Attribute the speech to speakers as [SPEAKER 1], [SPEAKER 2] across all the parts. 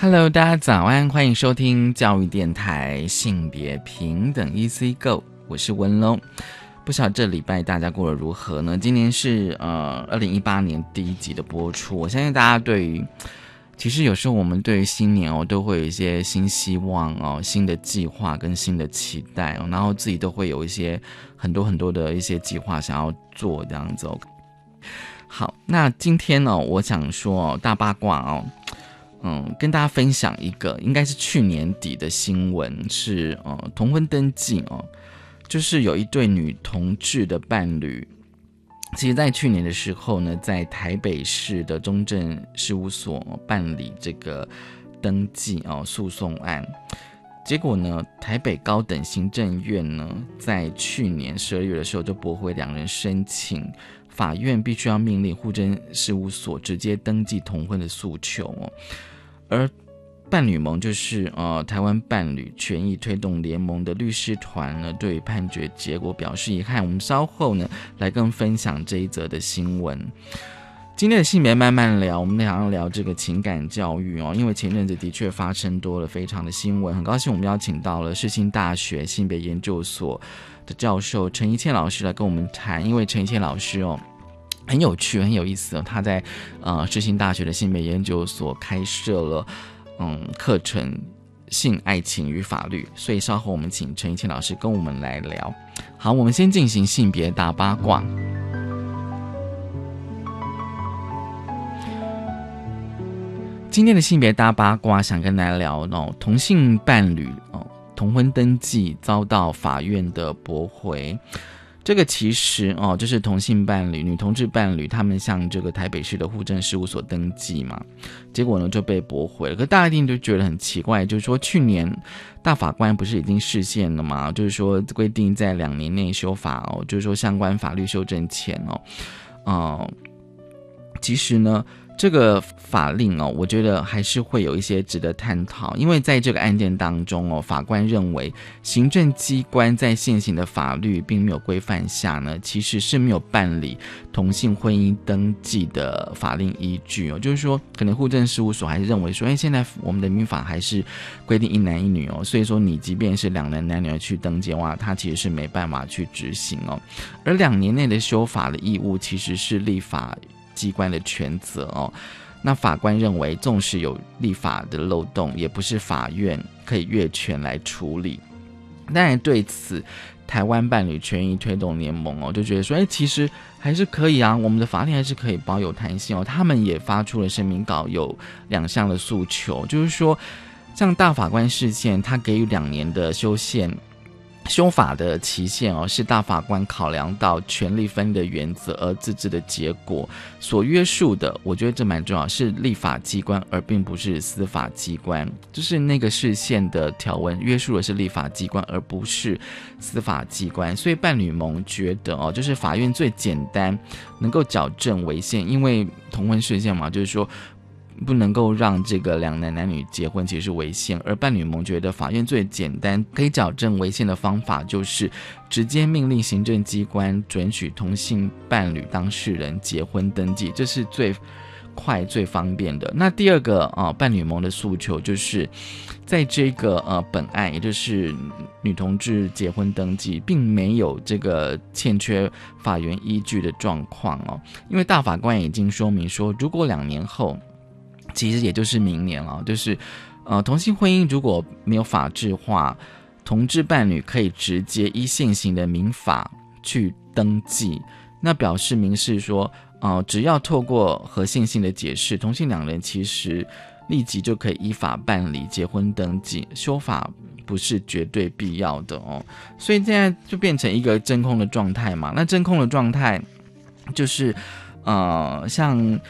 [SPEAKER 1] Hello，大家早安，欢迎收听教育电台性别平等 Easy Go，我是文龙。不晓得这礼拜大家过得如何呢？今年是呃二零一八年第一集的播出，我相信大家对于。其实有时候我们对于新年哦，都会有一些新希望哦、新的计划跟新的期待哦，然后自己都会有一些很多很多的一些计划想要做这样子。好，那今天呢，我想说大八卦哦，嗯，跟大家分享一个应该是去年底的新闻，是呃同婚登记哦，就是有一对女同志的伴侣。其实，在去年的时候呢，在台北市的中正事务所办理这个登记哦诉讼案，结果呢，台北高等行政院呢，在去年十二月的时候就驳回两人申请，法院必须要命令户政事务所直接登记同婚的诉求哦，而。伴侣盟就是呃台湾伴侣权益推动联盟的律师团呢，对判决结果表示遗憾。我们稍后呢来跟分享这一则的新闻。今天的性别慢慢聊，我们想要聊这个情感教育哦，因为前阵子的确发生多了非常的新闻。很高兴我们邀请到了世新大学性别研究所的教授陈一倩老师来跟我们谈，因为陈一倩老师哦很有趣很有意思哦，他在呃世新大学的性别研究所开设了。嗯，课程性爱情与法律，所以稍后我们请陈一倩老师跟我们来聊。好，我们先进行性别大八卦。今天的性别大八卦，想跟大家聊哦，同性伴侣哦，同婚登记遭到法院的驳回。这个其实哦，就是同性伴侣、女同志伴侣，他们向这个台北市的户政事务所登记嘛，结果呢就被驳回了。可大家一定就觉得很奇怪，就是说去年大法官不是已经释宪了吗？就是说规定在两年内修法哦，就是说相关法律修正前哦，嗯，其实呢。这个法令哦，我觉得还是会有一些值得探讨，因为在这个案件当中哦，法官认为行政机关在现行的法律并没有规范下呢，其实是没有办理同性婚姻登记的法令依据哦，就是说，可能户政事务所还是认为说，哎，现在我们的民法还是规定一男一女哦，所以说你即便是两男男女去登记的话，他其实是没办法去执行哦，而两年内的修法的义务其实是立法。机关的权责哦，那法官认为，纵使有立法的漏洞，也不是法院可以越权来处理。当然，对此，台湾伴侣权益推动联盟哦，就觉得说，哎，其实还是可以啊，我们的法律还是可以保有弹性哦。他们也发出了声明稿，有两项的诉求，就是说，像大法官事件，他给予两年的修宪。修法的期限哦，是大法官考量到权力分的原则而自治的结果所约束的。我觉得这蛮重要，是立法机关而并不是司法机关。就是那个视线的条文约束的是立法机关而不是司法机关。所以伴侣盟觉得哦，就是法院最简单能够矫正违宪，因为同婚事件嘛，就是说。不能够让这个两男男女结婚，其实是违宪。而伴侣盟觉得法院最简单可以矫正违宪的方法，就是直接命令行政机关准许同性伴侣当事人结婚登记，这是最快最方便的。那第二个啊，伴侣盟的诉求就是，在这个呃本案，也就是女同志结婚登记，并没有这个欠缺法源依据的状况哦，因为大法官已经说明说，如果两年后。其实也就是明年了，就是，呃，同性婚姻如果没有法制化，同志伴侣可以直接依现行的民法去登记，那表示明示说，呃，只要透过和线性的解释，同性两人其实立即就可以依法办理结婚登记，修法不是绝对必要的哦，所以现在就变成一个真空的状态嘛。那真空的状态就是，呃，像。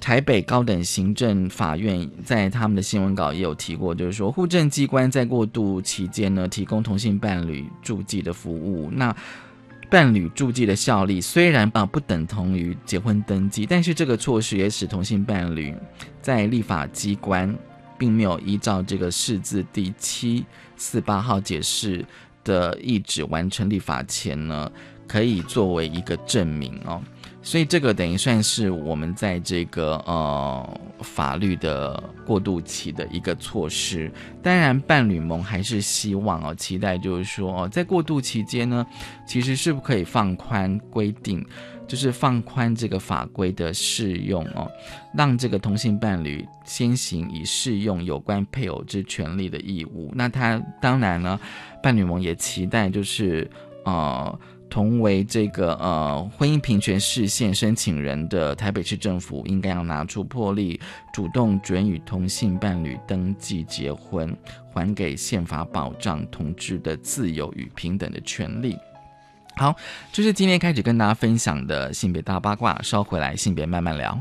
[SPEAKER 1] 台北高等行政法院在他们的新闻稿也有提过，就是说户政机关在过渡期间呢，提供同性伴侣住记的服务。那伴侣住记的效力虽然啊不等同于结婚登记，但是这个措施也使同性伴侣在立法机关并没有依照这个释字第七四八号解释的意旨完成立法前呢，可以作为一个证明哦。所以这个等于算是我们在这个呃法律的过渡期的一个措施。当然，伴侣盟还是希望哦，期待就是说，在过渡期间呢，其实是不可以放宽规定，就是放宽这个法规的适用哦，让这个同性伴侣先行以适用有关配偶之权利的义务。那他当然呢，伴侣盟也期待就是呃。同为这个呃婚姻平权视线申请人的台北市政府，应该要拿出魄力，主动准予同性伴侣登记结婚，还给宪法保障同志的自由与平等的权利。好，就是今天开始跟大家分享的性别大八卦，稍回来性别慢慢聊。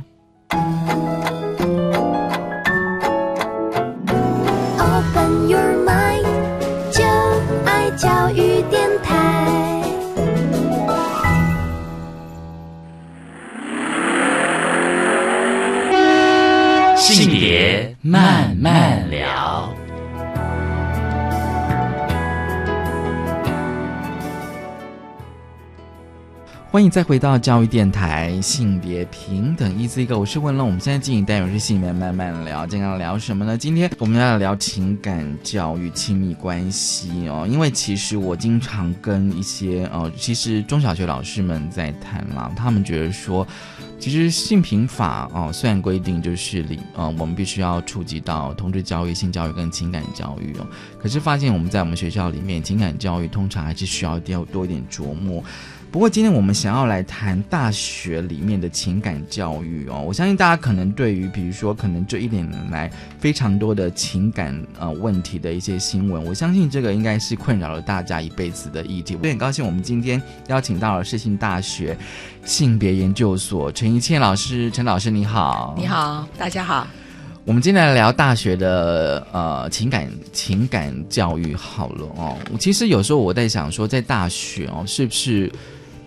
[SPEAKER 1] 慢慢聊，欢迎再回到教育电台。性别平等一字一个，我是文龙。我们现在进行单元是性别慢慢聊，今天要聊什么呢？今天我们要聊情感教育、亲密关系哦。因为其实我经常跟一些呃，其实中小学老师们在谈啦，他们觉得说。其实性平法哦，虽然规定就是里呃，我们必须要触及到同志教育、性教育跟情感教育哦，可是发现我们在我们学校里面，情感教育通常还是需要多多一点琢磨。不过今天我们想要来谈大学里面的情感教育哦，我相信大家可能对于比如说可能这一年来非常多的情感呃问题的一些新闻，我相信这个应该是困扰了大家一辈子的议题。我很高兴我们今天邀请到了世新大学性别研究所陈怡倩老师，陈老师你好，
[SPEAKER 2] 你好，大家好。
[SPEAKER 1] 我们今天来聊大学的呃情感情感教育好了哦。其实有时候我在想说，在大学哦，是不是？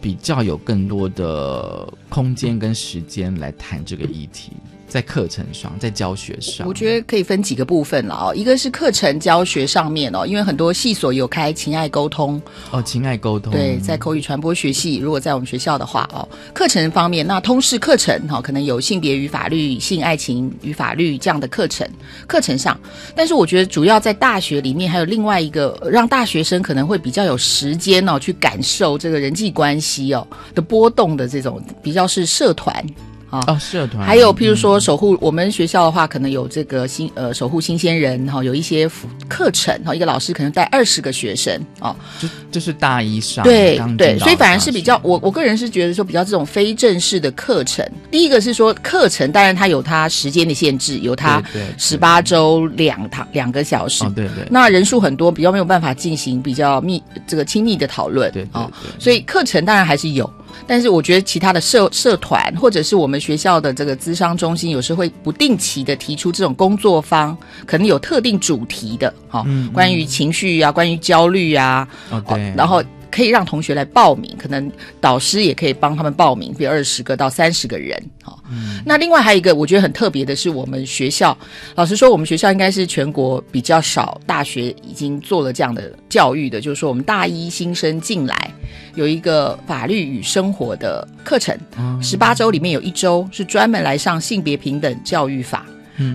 [SPEAKER 1] 比较有更多的空间跟时间来谈这个议题。在课程上，在教学上，
[SPEAKER 2] 我觉得可以分几个部分了哦。一个是课程教学上面哦，因为很多系所有开情爱沟通
[SPEAKER 1] 哦，情爱沟通
[SPEAKER 2] 对，在口语传播学系，如果在我们学校的话哦，课程方面，那通识课程哈，可能有性别与法律、性爱情与法律这样的课程课程上。但是我觉得主要在大学里面，还有另外一个让大学生可能会比较有时间哦，去感受这个人际关系哦的波动的这种比较是社团。
[SPEAKER 1] 啊，社团。
[SPEAKER 2] 还有，譬如说守护我们学校的话，可能有这个新呃守护新鲜人哈，有一些课程哈，一个老师可能带二十个学生哦，
[SPEAKER 1] 就就是大一上
[SPEAKER 2] 对对，所以反而是比较我我个人是觉得说比较这种非正式的课程。第一个是说课程，当然它有它时间的限制，有它十八周两堂两个小时，
[SPEAKER 1] 对对，
[SPEAKER 2] 那人数很多，比较没有办法进行比较密这个亲密的讨论，
[SPEAKER 1] 对哦，
[SPEAKER 2] 所以课程当然还是有。但是我觉得其他的社社团或者是我们学校的这个资商中心，有时会不定期的提出这种工作坊，可能有特定主题的，哈，关于情绪啊，关于焦虑啊，
[SPEAKER 1] 哦对，
[SPEAKER 2] 然后。可以让同学来报名，可能导师也可以帮他们报名，比如二十个到三十个人。好，那另外还有一个我觉得很特别的是，我们学校，老实说，我们学校应该是全国比较少大学已经做了这样的教育的，就是说我们大一新生进来有一个法律与生活的课程，十八周里面有一周是专门来上性别平等教育法。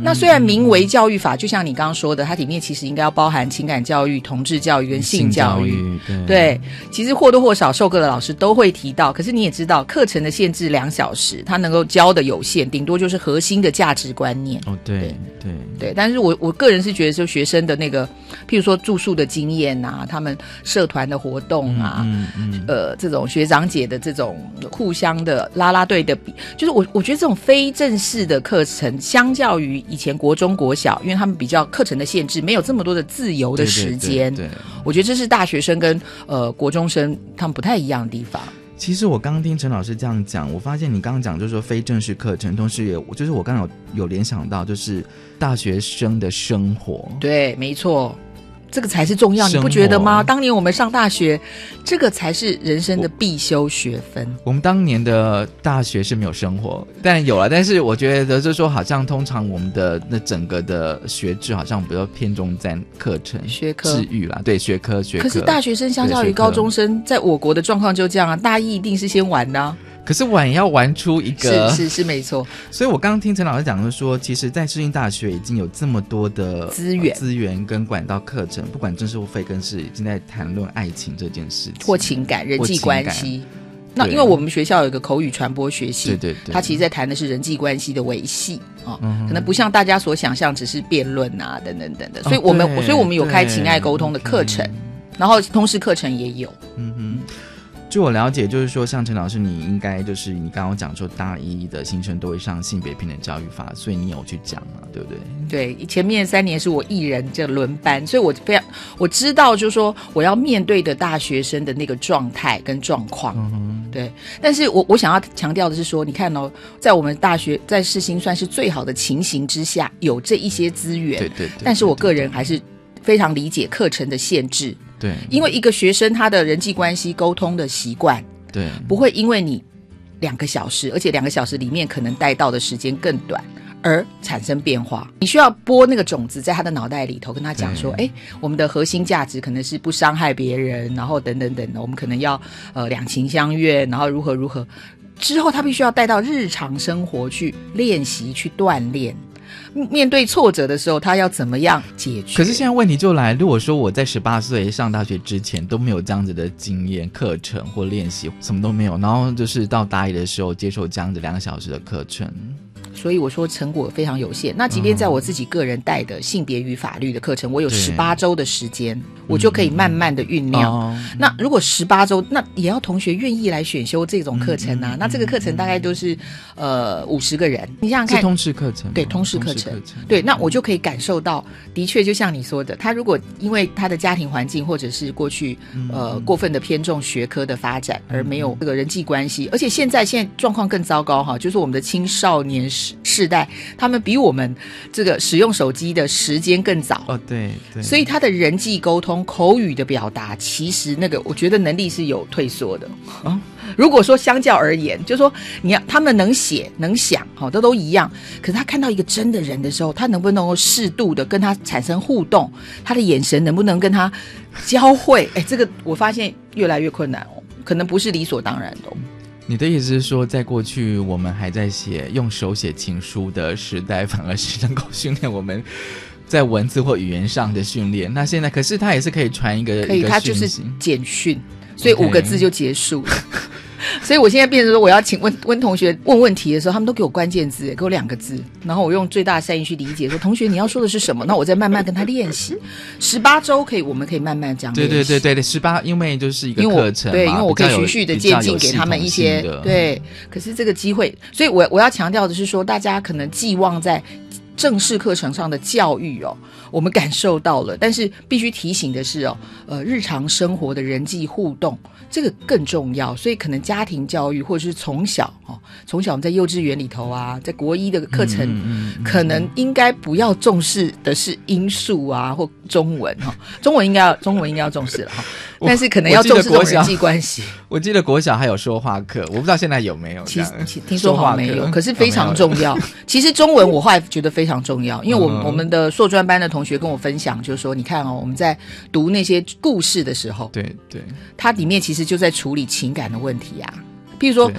[SPEAKER 2] 那虽然名为教育法，就像你刚刚说的，它里面其实应该要包含情感教育、同志教育跟性教育。对，其实或多或少授课的老师都会提到。可是你也知道，课程的限制两小时，他能够教的有限，顶多就是核心的价值观念。
[SPEAKER 1] 哦，对对
[SPEAKER 2] 对。但是我我个人是觉得，就学生的那个，譬如说住宿的经验啊，他们社团的活动啊嗯，呃，这种学长姐的这种互相的拉拉队的比，就是我我觉得这种非正式的课程，相较于以前国中国小，因为他们比较课程的限制，没有这么多的自由的时间。
[SPEAKER 1] 对，
[SPEAKER 2] 我觉得这是大学生跟呃国中生他们不太一样的地方。
[SPEAKER 1] 其实我刚刚听陈老师这样讲，我发现你刚刚讲就是说非正式课程，同时也就是我刚刚有有联想到就是大学生的生活，
[SPEAKER 2] 对，没错。这个才是重要，你不觉得吗？当年我们上大学，这个才是人生的必修学分。
[SPEAKER 1] 我们当年的大学是没有生活，但有了。但是我觉得，就是说，好像通常我们的那整个的学制，好像比较偏重在课程、
[SPEAKER 2] 学科、
[SPEAKER 1] 治愈啦。对，学科学科。
[SPEAKER 2] 可是大学生相较于高中生，在我国的状况就这样啊，大一一定是先玩的。
[SPEAKER 1] 可是玩要玩出一个
[SPEAKER 2] 是是是没错，
[SPEAKER 1] 所以我刚刚听陈老师讲，的是说，其实，在世新大学已经有这么多的
[SPEAKER 2] 资源、
[SPEAKER 1] 资源跟管道课程，不管正式或非更是，已经在谈论爱情这件事情。
[SPEAKER 2] 或情感、人际关系。那因为我们学校有一个口语传播学系，
[SPEAKER 1] 对对对，
[SPEAKER 2] 他其实在谈的是人际关系的维系啊，可能不像大家所想象，只是辩论啊等等等等。所以我们所以我们有开情爱沟通的课程，然后通识课程也有，嗯哼。
[SPEAKER 1] 据我了解，就是说，像陈老师，你应该就是你刚刚讲说，大一的新生都会上性别平等教育法，所以你有去讲嘛，对不对？
[SPEAKER 2] 对，前面三年是我一人这轮班，所以我非常我知道，就是说我要面对的大学生的那个状态跟状况，嗯对。但是我我想要强调的是说，你看哦，在我们大学在世新算是最好的情形之下，有这一些资源，
[SPEAKER 1] 对对。
[SPEAKER 2] 但是我个人还是非常理解课程的限制。
[SPEAKER 1] 对，
[SPEAKER 2] 因为一个学生他的人际关系沟通的习惯，
[SPEAKER 1] 对，
[SPEAKER 2] 不会因为你两个小时，而且两个小时里面可能带到的时间更短而产生变化。你需要播那个种子在他的脑袋里头，跟他讲说：，哎，我们的核心价值可能是不伤害别人，然后等等等的，我们可能要呃两情相悦，然后如何如何。之后他必须要带到日常生活去练习、去锻炼。面对挫折的时候，他要怎么样解决？
[SPEAKER 1] 可是现在问题就来，如果说我在十八岁上大学之前都没有这样子的经验、课程或练习，什么都没有，然后就是到大一的时候接受这样子两个小时的课程。
[SPEAKER 2] 所以我说成果非常有限。那即便在我自己个人带的性别与法律的课程，我有十八周的时间，我就可以慢慢的酝酿。那如果十八周，那也要同学愿意来选修这种课程啊。那这个课程大概都是呃五十个人，你想想看，
[SPEAKER 1] 通识课程
[SPEAKER 2] 对通识课程对，那我就可以感受到，的确就像你说的，他如果因为他的家庭环境或者是过去呃过分的偏重学科的发展，而没有这个人际关系，而且现在现在状况更糟糕哈，就是我们的青少年时。世代，他们比我们这个使用手机的时间更早
[SPEAKER 1] 哦，对，
[SPEAKER 2] 所以他的人际沟通、口语的表达，其实那个我觉得能力是有退缩的啊。如果说相较而言，就说你要他们能写能想，好，这都一样。可是他看到一个真的人的时候，他能不能够适度的跟他产生互动？他的眼神能不能跟他交汇？哎，这个我发现越来越困难哦，可能不是理所当然的。
[SPEAKER 1] 你的意思是说，在过去我们还在写用手写情书的时代，反而是能够训练我们在文字或语言上的训练。那现在，可是它也是可以传一个，
[SPEAKER 2] 可以，它就是简讯，所以五个字就结束了。所以，我现在变成说，我要请问问同学问问题的时候，他们都给我关键字，给我两个字，然后我用最大善意去理解，说同学你要说的是什么？那我再慢慢跟他练习。十八周可以，我们可以慢慢这样。
[SPEAKER 1] 对对对对对，十八，因为就是一个课程，
[SPEAKER 2] 对，因为我可以循序的渐进给他们一些对。可是这个机会，所以我我要强调的是说，大家可能寄望在正式课程上的教育哦，我们感受到了，但是必须提醒的是哦，呃，日常生活的人际互动。这个更重要，所以可能家庭教育或者是从小哦，从小我们在幼稚园里头啊，在国一的课程，可能应该不要重视的是音数啊或中文哈，中文应该要 中文应该要重视了 哈，但是可能要重视人际关系。
[SPEAKER 1] 我记得国小还有说话课，我不知道现在有没有。
[SPEAKER 2] 其实听说好没有，可是非常重要。其实中文我后来觉得非常重要，因为我我们的硕专班的同学跟我分享，就是说你看哦，我们在读那些故事的时候，
[SPEAKER 1] 对对，
[SPEAKER 2] 它里面其实。就在处理情感的问题啊，譬如说。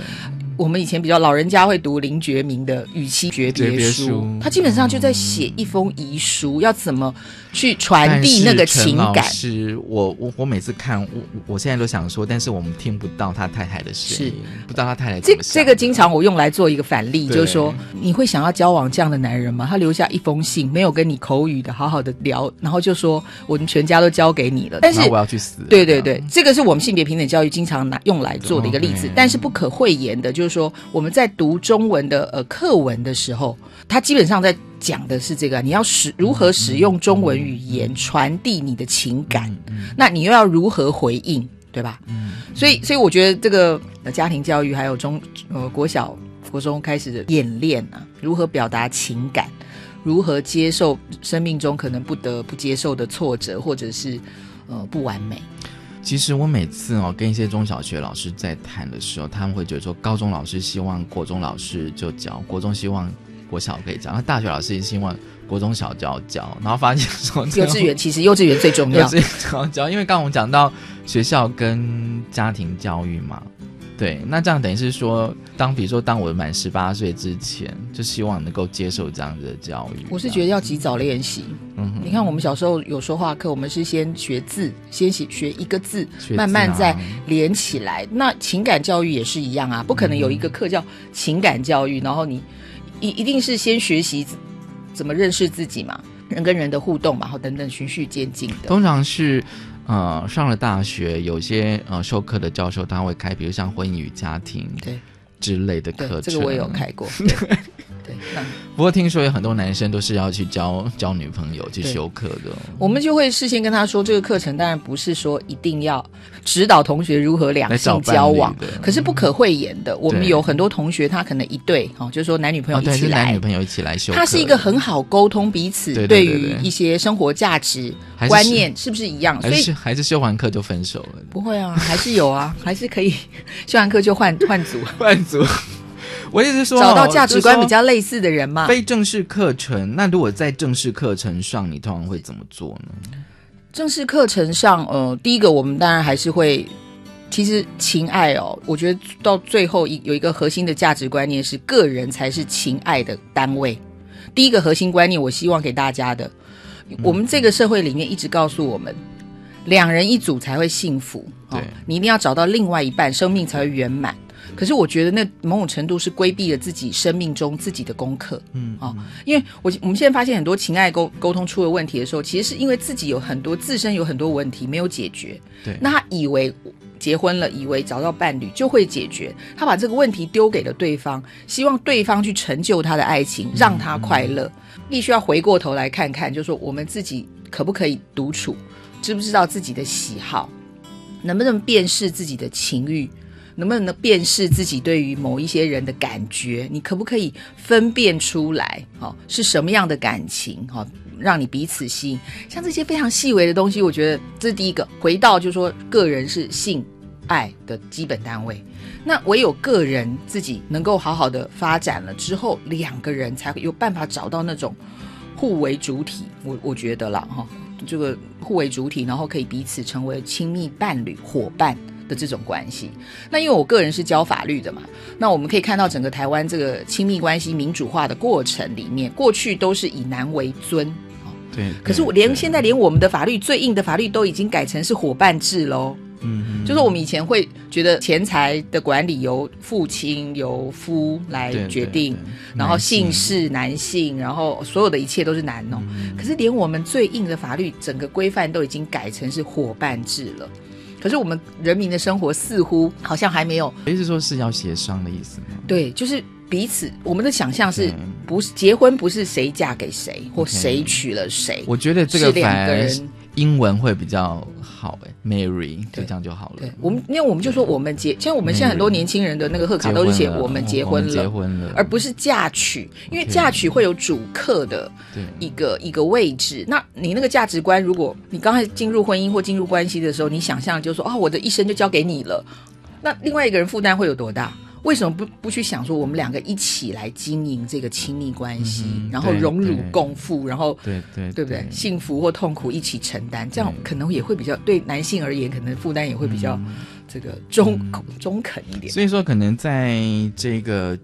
[SPEAKER 2] 我们以前比较老人家会读林觉民的《与妻诀别书》，他基本上就在写一封遗书，要怎么去传递那个情感。
[SPEAKER 1] 是我我我每次看，我我现在都想说，但是我们听不到他太太的声音，不知道他太太
[SPEAKER 2] 这这个经常我用来做一个反例，就是说你会想要交往这样的男人吗？他留下一封信，没有跟你口语的好好的聊，然后就说我们全家都交给你了，但是
[SPEAKER 1] 我要去死。
[SPEAKER 2] 对对对，这个是我们性别平等教育经常拿用来做的一个例子，但是不可讳言的，就是。说，我们在读中文的呃课文的时候，他基本上在讲的是这个：你要使如何使用中文语言传递你的情感，那你又要如何回应？对吧？嗯，所以所以我觉得这个呃家庭教育还有中呃国小国中开始的演练啊，如何表达情感，如何接受生命中可能不得不接受的挫折，或者是呃不完美。
[SPEAKER 1] 其实我每次哦跟一些中小学老师在谈的时候，他们会觉得说，高中老师希望国中老师就教，国中希望国小可以教，那大学老师也希望国中小教教，然后发现说
[SPEAKER 2] 幼稚园 其实幼稚园最重要，
[SPEAKER 1] 幼稚园教教，因为刚刚我们讲到学校跟家庭教育嘛。对，那这样等于是说，当比如说，当我满十八岁之前，就希望能够接受这样子的教育。
[SPEAKER 2] 我是觉得要及早练习。嗯，你看我们小时候有说话课，我们是先学字，先写学一个字，慢慢再连起来。那情感教育也是一样啊，不可能有一个课叫情感教育，然后你一一定是先学习怎么认识自己嘛，人跟人的互动嘛，然后等等循序渐进的。
[SPEAKER 1] 通常是。呃，上了大学，有些呃授课的教授他会开，比如像婚姻与家庭
[SPEAKER 2] 对
[SPEAKER 1] 之类的课程，
[SPEAKER 2] 这个我也有开过。对，
[SPEAKER 1] 不过听说有很多男生都是要去交交女朋友去修课的。
[SPEAKER 2] 我们就会事先跟他说，这个课程当然不是说一定要指导同学如何两性交往，可是不可讳言的。我们有很多同学，他可能一对哦，就是说男女朋友一起来，
[SPEAKER 1] 男女朋友一起来修，
[SPEAKER 2] 他是一个很好沟通彼此对于一些生活价值观念是不是一样？
[SPEAKER 1] 所以还是修完课就分手了？
[SPEAKER 2] 不会啊，还是有啊，还是可以 修完课就换换组
[SPEAKER 1] 换组。我意思是说，
[SPEAKER 2] 找到价值观比较类似的人嘛。
[SPEAKER 1] 非正式课程，那如果在正式课程上，你通常会怎么做呢？
[SPEAKER 2] 正式课程上，呃，第一个我们当然还是会，其实情爱哦，我觉得到最后一有一个核心的价值观念是，个人才是情爱的单位。第一个核心观念，我希望给大家的，我们这个社会里面一直告诉我们，两人一组才会幸福。
[SPEAKER 1] 对，
[SPEAKER 2] 你一定要找到另外一半，生命才会圆满。可是我觉得那某种程度是规避了自己生命中自己的功课，嗯啊，因为我我们现在发现很多情爱沟沟通出了问题的时候，其实是因为自己有很多自身有很多问题没有解决，
[SPEAKER 1] 对，
[SPEAKER 2] 那他以为结婚了，以为找到伴侣就会解决，他把这个问题丢给了对方，希望对方去成就他的爱情，让他快乐，必须要回过头来看看，就是说我们自己可不可以独处，知不知道自己的喜好，能不能辨识自己的情欲。能不能辨识自己对于某一些人的感觉？你可不可以分辨出来？哦，是什么样的感情？哈，让你彼此吸引。像这些非常细微的东西，我觉得这是第一个。回到就是说，个人是性爱的基本单位。那唯有个人自己能够好好的发展了之后，两个人才会有办法找到那种互为主体。我我觉得了哈，这个互为主体，然后可以彼此成为亲密伴侣、伙伴。的这种关系，那因为我个人是教法律的嘛，那我们可以看到整个台湾这个亲密关系民主化的过程里面，过去都是以男为尊，
[SPEAKER 1] 对。
[SPEAKER 2] 可是我连现在连我们的法律最硬的法律都已经改成是伙伴制喽，嗯，就是我们以前会觉得钱财的管理由父亲由夫来决定，然后姓氏男性，然后所有的一切都是男哦，可是连我们最硬的法律整个规范都已经改成是伙伴制了。可是我们人民的生活似乎好像还没有，
[SPEAKER 1] 意思说是要协商的意思吗？
[SPEAKER 2] 对，就是彼此，我们的想象是不是结婚不是谁嫁给谁或谁娶了谁？
[SPEAKER 1] 我觉得这个两个人。英文会比较好哎，Mary 就这样就好了。
[SPEAKER 2] 对，我们因为我们就说我们结，像我们现在很多年轻人的那个贺卡都是写我们结婚了，
[SPEAKER 1] 结婚了，
[SPEAKER 2] 而不是嫁娶，因为嫁娶会有主客的一个一个位置。那你那个价值观，如果你刚开始进入婚姻或进入关系的时候，你想象就说啊，我的一生就交给你了，那另外一个人负担会有多大？为什么不不去想说我们两个一起来经营这个亲密关系，然后荣辱共负，然后
[SPEAKER 1] 对对
[SPEAKER 2] 对不对？幸福或痛苦一起承担，这样可能也会比较对男性而言，可能负担也会比较这个中中肯一点。
[SPEAKER 1] 所以说，可能在这个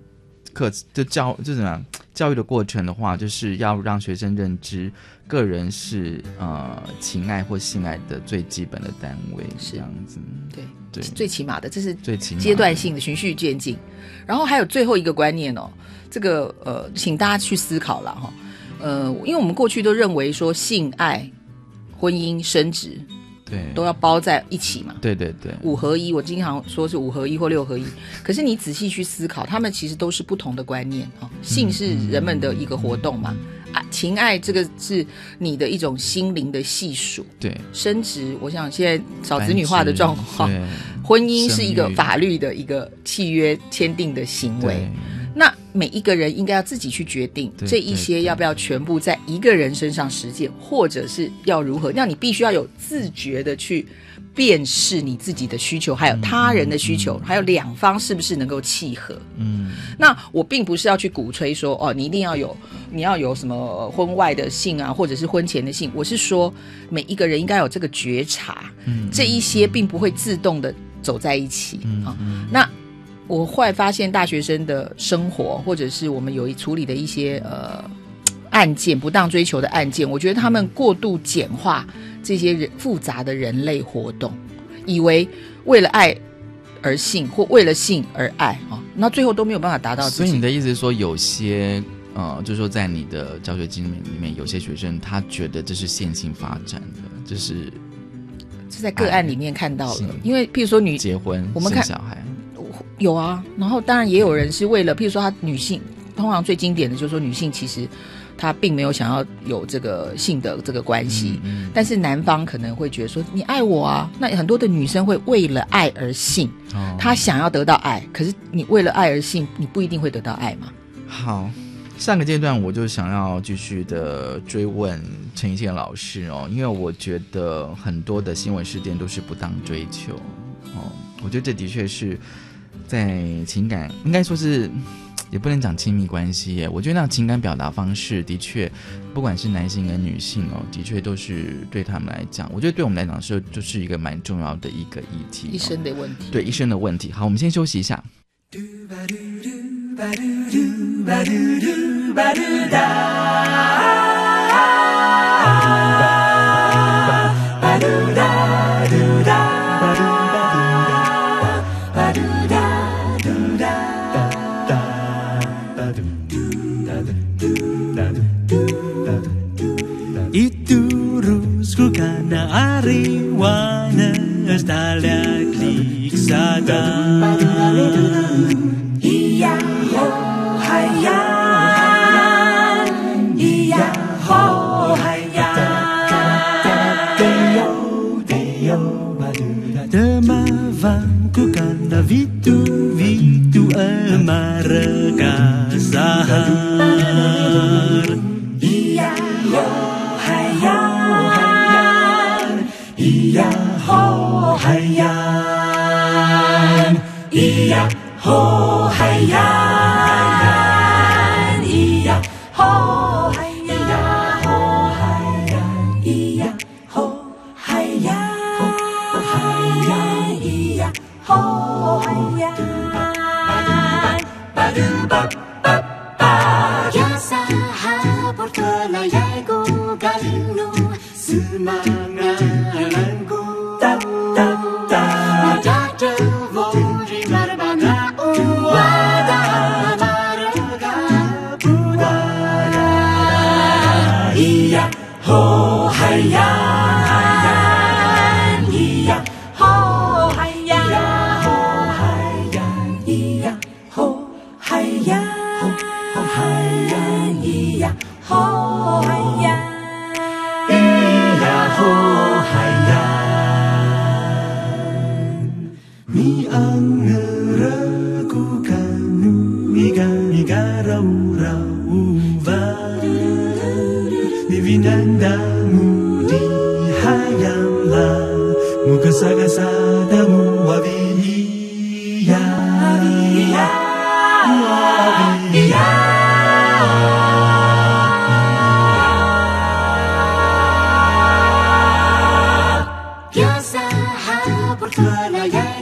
[SPEAKER 1] 课就教就怎么样教育的过程的话，就是要让学生认知，个人是呃情爱或性爱的最基本的单位，是。这样子，
[SPEAKER 2] 对。最起码的，这是
[SPEAKER 1] 最起
[SPEAKER 2] 阶段性的循序渐进。然后还有最后一个观念哦，这个呃，请大家去思考了哈。呃，因为我们过去都认为说性爱、婚姻、生殖，
[SPEAKER 1] 对，
[SPEAKER 2] 都要包在一起嘛。
[SPEAKER 1] 对对对，
[SPEAKER 2] 五合一，我经常说是五合一或六合一。可是你仔细去思考，他们其实都是不同的观念哈。性是人们的一个活动嘛。啊，情爱这个是你的一种心灵的细数，
[SPEAKER 1] 对，
[SPEAKER 2] 升职。我想现在少子女化的状况，婚姻是一个法律的一个契约签订的行为。那每一个人应该要自己去决定
[SPEAKER 1] 对
[SPEAKER 2] 这一些要不要全部在一个人身上实践，或者是要如何？那你必须要有自觉的去辨识你自己的需求，还有他人的需求，还有两方是不是能够契合。
[SPEAKER 1] 嗯，
[SPEAKER 2] 那我并不是要去鼓吹说哦，你一定要有，你要有什么呃婚外的性啊，或者是婚前的性。我是说，每一个人应该有这个觉察，
[SPEAKER 1] 嗯
[SPEAKER 2] 这一些并不会自动的走在一起
[SPEAKER 1] 嗯
[SPEAKER 2] 啊。那我后来发现，大学生的生活，或者是我们有一处理的一些呃案件，不当追求的案件，我觉得他们过度简化这些人复杂的人类活动，以为为了爱而性，或为了性而爱啊，那最后都没有办法达到
[SPEAKER 1] 所以你的意思是说，有些呃，就是说在你的教学经验里面，有些学生他觉得这是线性发展的，就是
[SPEAKER 2] 是在个案里面看到
[SPEAKER 1] 是
[SPEAKER 2] 了，因为譬如说女
[SPEAKER 1] 结婚
[SPEAKER 2] 我们看
[SPEAKER 1] 生小孩，
[SPEAKER 2] 有啊，然后当然也有人是为了，譬如说她女性，通常最经典的就是说女性其实她并没有想要有这个性的这个关系，
[SPEAKER 1] 嗯
[SPEAKER 2] 但是男方可能会觉得说你爱我啊，那很多的女生会为了爱而性，
[SPEAKER 1] 哦
[SPEAKER 2] 她想要得到爱，可是你为了爱而性，你不一定会得到爱嘛。
[SPEAKER 1] 好，上个阶段我就想要继续的追问陈一宪老师哦，因为我觉得很多的新闻事件都是不当追求哦，我觉得这的确是在情感，应该说是。也不能讲亲密关系耶，我觉得那样情感表达方式的确，不管是男性跟女性哦，的确都是对他们来讲，我觉得对我们来讲是就是一个蛮重要的一个议题、
[SPEAKER 2] 一生的问题。
[SPEAKER 1] 对一生的问题。好，我们先休息一下。
[SPEAKER 3] guanes dale a clixadán. Ia ho, hayan, ia ho, hayan. Temavam kukanda vitu vitu amar kasahar. 海洋咿
[SPEAKER 4] 呀吼
[SPEAKER 3] 海洋我喝了一。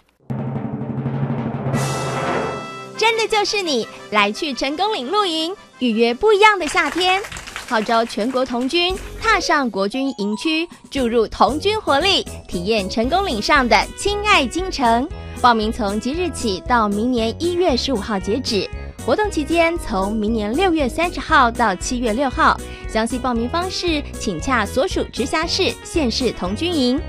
[SPEAKER 4] 真的就是你来去成功岭露营，预约不一样的夏天，号召全国童军踏上国军营区，注入童军活力，体验成功岭上的亲爱京城。报名从即日起到明年一月十五号截止，活动期间从明年六月三十号到七月六号。详细报名方式，请洽所属直辖市、县市童军营。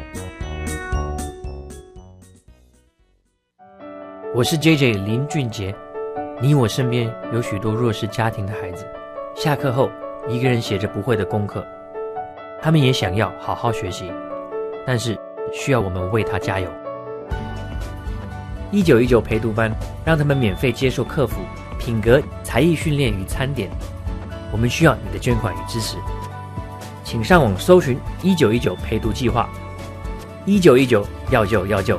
[SPEAKER 5] 我是 J J 林俊杰，你我身边有许多弱势家庭的孩子，下课后一个人写着不会的功课，他们也想要好好学习，但是需要我们为他加油。一九一九陪读班让他们免费接受客服、品格、才艺训练与餐点，我们需要你的捐款与支持，请上网搜寻一九一九陪读计划，一九一九要救要救。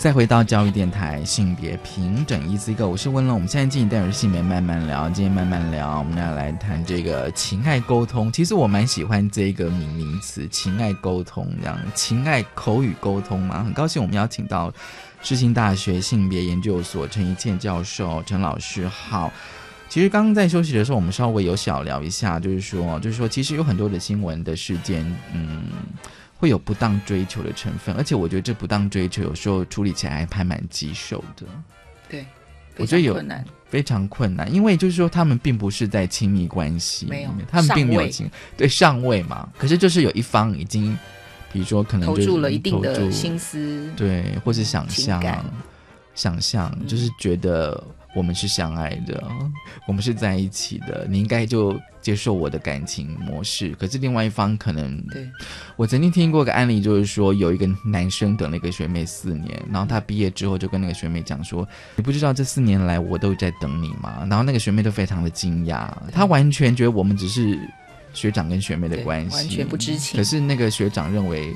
[SPEAKER 1] 再回到教育电台性别平整一字一个，我是温龙。我们现在进行单元性别慢慢聊，今天慢慢聊，我们要来谈这个情爱沟通。其实我蛮喜欢这个名名词“情爱沟通”这样，情爱口语沟通嘛。很高兴我们邀请到世新大学性别研究所陈一倩教授陈老师好。其实刚刚在休息的时候，我们稍微有小聊一下，就是说，就是说，其实有很多的新闻的事件，嗯，会有不当追求的成分，而且我觉得这不当追求有时候处理起来还蛮棘手的。
[SPEAKER 2] 对，
[SPEAKER 1] 我觉得有
[SPEAKER 2] 非常困难。
[SPEAKER 1] 非常困难，因为就是说他们并不是在亲密关系里
[SPEAKER 2] 没有
[SPEAKER 1] 面，他们并没有亲对上位嘛，可是就是有一方已经，比如说可能就是
[SPEAKER 2] 投注了一定的心思，
[SPEAKER 1] 对，或是想象，想象
[SPEAKER 2] 嗯
[SPEAKER 1] 就是觉得我们是相爱的，我们是在一起的，你应该就接受我的感情模式。可是另外一方可能，
[SPEAKER 2] 对，
[SPEAKER 1] 我曾经听过个案例，就是说有一个男生等了一个学妹四年，然后他毕业之后就跟那个学妹讲说：“你不知道这四年来我都在等你吗？”然后那个学妹都非常的惊讶，她完全觉得我们只是学长跟学妹的关系，
[SPEAKER 2] 完全不知情
[SPEAKER 1] 可是那个学长认为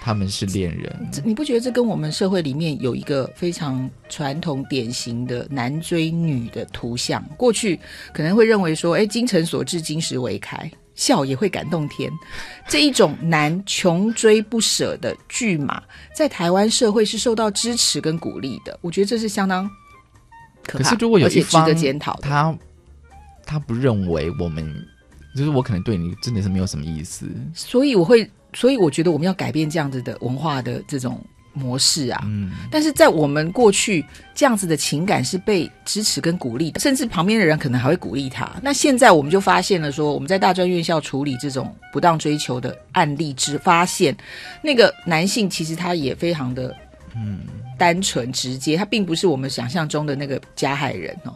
[SPEAKER 1] 他们是恋人。
[SPEAKER 2] 这你不觉得这跟我们社会里面有一个非常传统典型的男追女的图像？过去可能会认为说，哎，精诚所至，金石为开，笑也会感动天。这一种男穷追不舍的巨马，在台湾社会是受到支持跟鼓励的。我觉得这是相当可怕，
[SPEAKER 1] 可是如果有一方
[SPEAKER 2] 得检讨，
[SPEAKER 1] 他他不认为我们，就是我可能对你真的是没有什么意思。
[SPEAKER 2] 所以我会，所以我觉得我们要改变这样子的文化的这种模式啊。
[SPEAKER 1] 嗯，
[SPEAKER 2] 但是在我们过去，这样子的情感是被支持跟鼓励的，甚至旁边的人可能还会鼓励他。那现在我们就发现了说，我们在大专院校处理这种不当追求的案例之，发现那个男性其实他也非常的
[SPEAKER 1] 嗯
[SPEAKER 2] 单纯直接，他并不是我们想象中的那个加害人哦。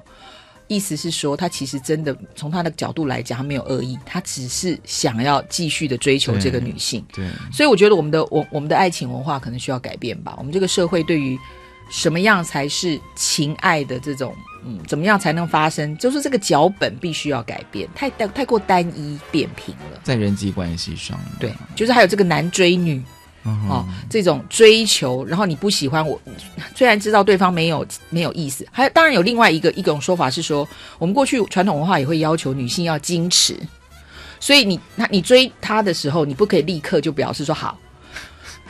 [SPEAKER 2] 意思是说，他其实真的从他的角度来讲，他没有恶意，他只是想要继续的追求这个女性。
[SPEAKER 1] 对，
[SPEAKER 2] 所以我觉得我们的我我们的爱情文化可能需要改变吧。我们这个社会对于什么样才是情爱的这种，嗯，怎么样才能发生，就是这个脚本必须要改变，太太太过单一扁平了。
[SPEAKER 1] 在人际关系上，
[SPEAKER 2] 对，就是还有这个男追女，
[SPEAKER 1] 嗯
[SPEAKER 2] 哦，这种追求，然后你不喜欢我，虽然知道对方没有没有意思，还有当然有另外一个一种说法是说，我们过去传统文化也会要求女性要矜持，所以你那你追他的时候，你不可以立刻就表示说好，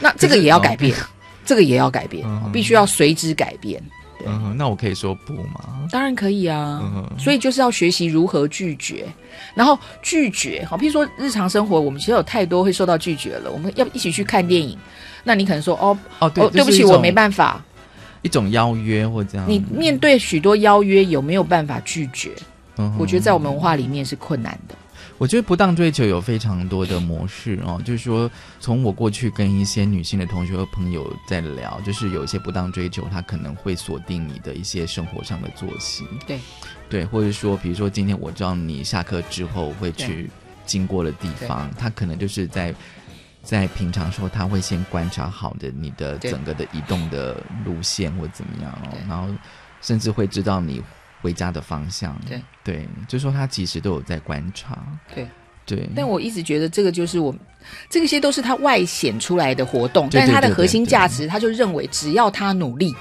[SPEAKER 2] 那这个也要改变，这个也要改变，必须要随之改变。
[SPEAKER 1] 嗯哼，那我可以说不吗？
[SPEAKER 2] 当然可以啊，
[SPEAKER 1] 嗯
[SPEAKER 2] 所以就是要学习如何拒绝，然后拒绝，好，譬如说日常生活，我们其实有太多会受到拒绝了，我们要一起去看电影，那你可能说哦
[SPEAKER 1] 哦，对，
[SPEAKER 2] 哦，对不起，我没办法。
[SPEAKER 1] 一种邀约或这样，
[SPEAKER 2] 你面对许多邀约，有没有办法拒绝？
[SPEAKER 1] 嗯
[SPEAKER 2] 我觉得在我们文化里面是困难的。
[SPEAKER 1] 我觉得不当追求有非常多的模式哦，就是说，从我过去跟一些女性的同学和朋友在聊，就是有一些不当追求，它可能会锁定你的一些生活上的作息，
[SPEAKER 2] 对，
[SPEAKER 1] 对，或者说，比如说今天我知道你下课之后会去经过的地方，他可能就是在在平常时候他会先观察好的你的整个的移动的路线或怎么样哦，然后甚至会知道你回家的方向，
[SPEAKER 2] 对
[SPEAKER 1] 对，就说他其实都有在观察，
[SPEAKER 2] 对
[SPEAKER 1] 对，
[SPEAKER 2] 但我一直觉得这个就是我，这些都是他外显出来的活动，
[SPEAKER 1] 对
[SPEAKER 2] 但是他的核心价值，他就认为只要他努力，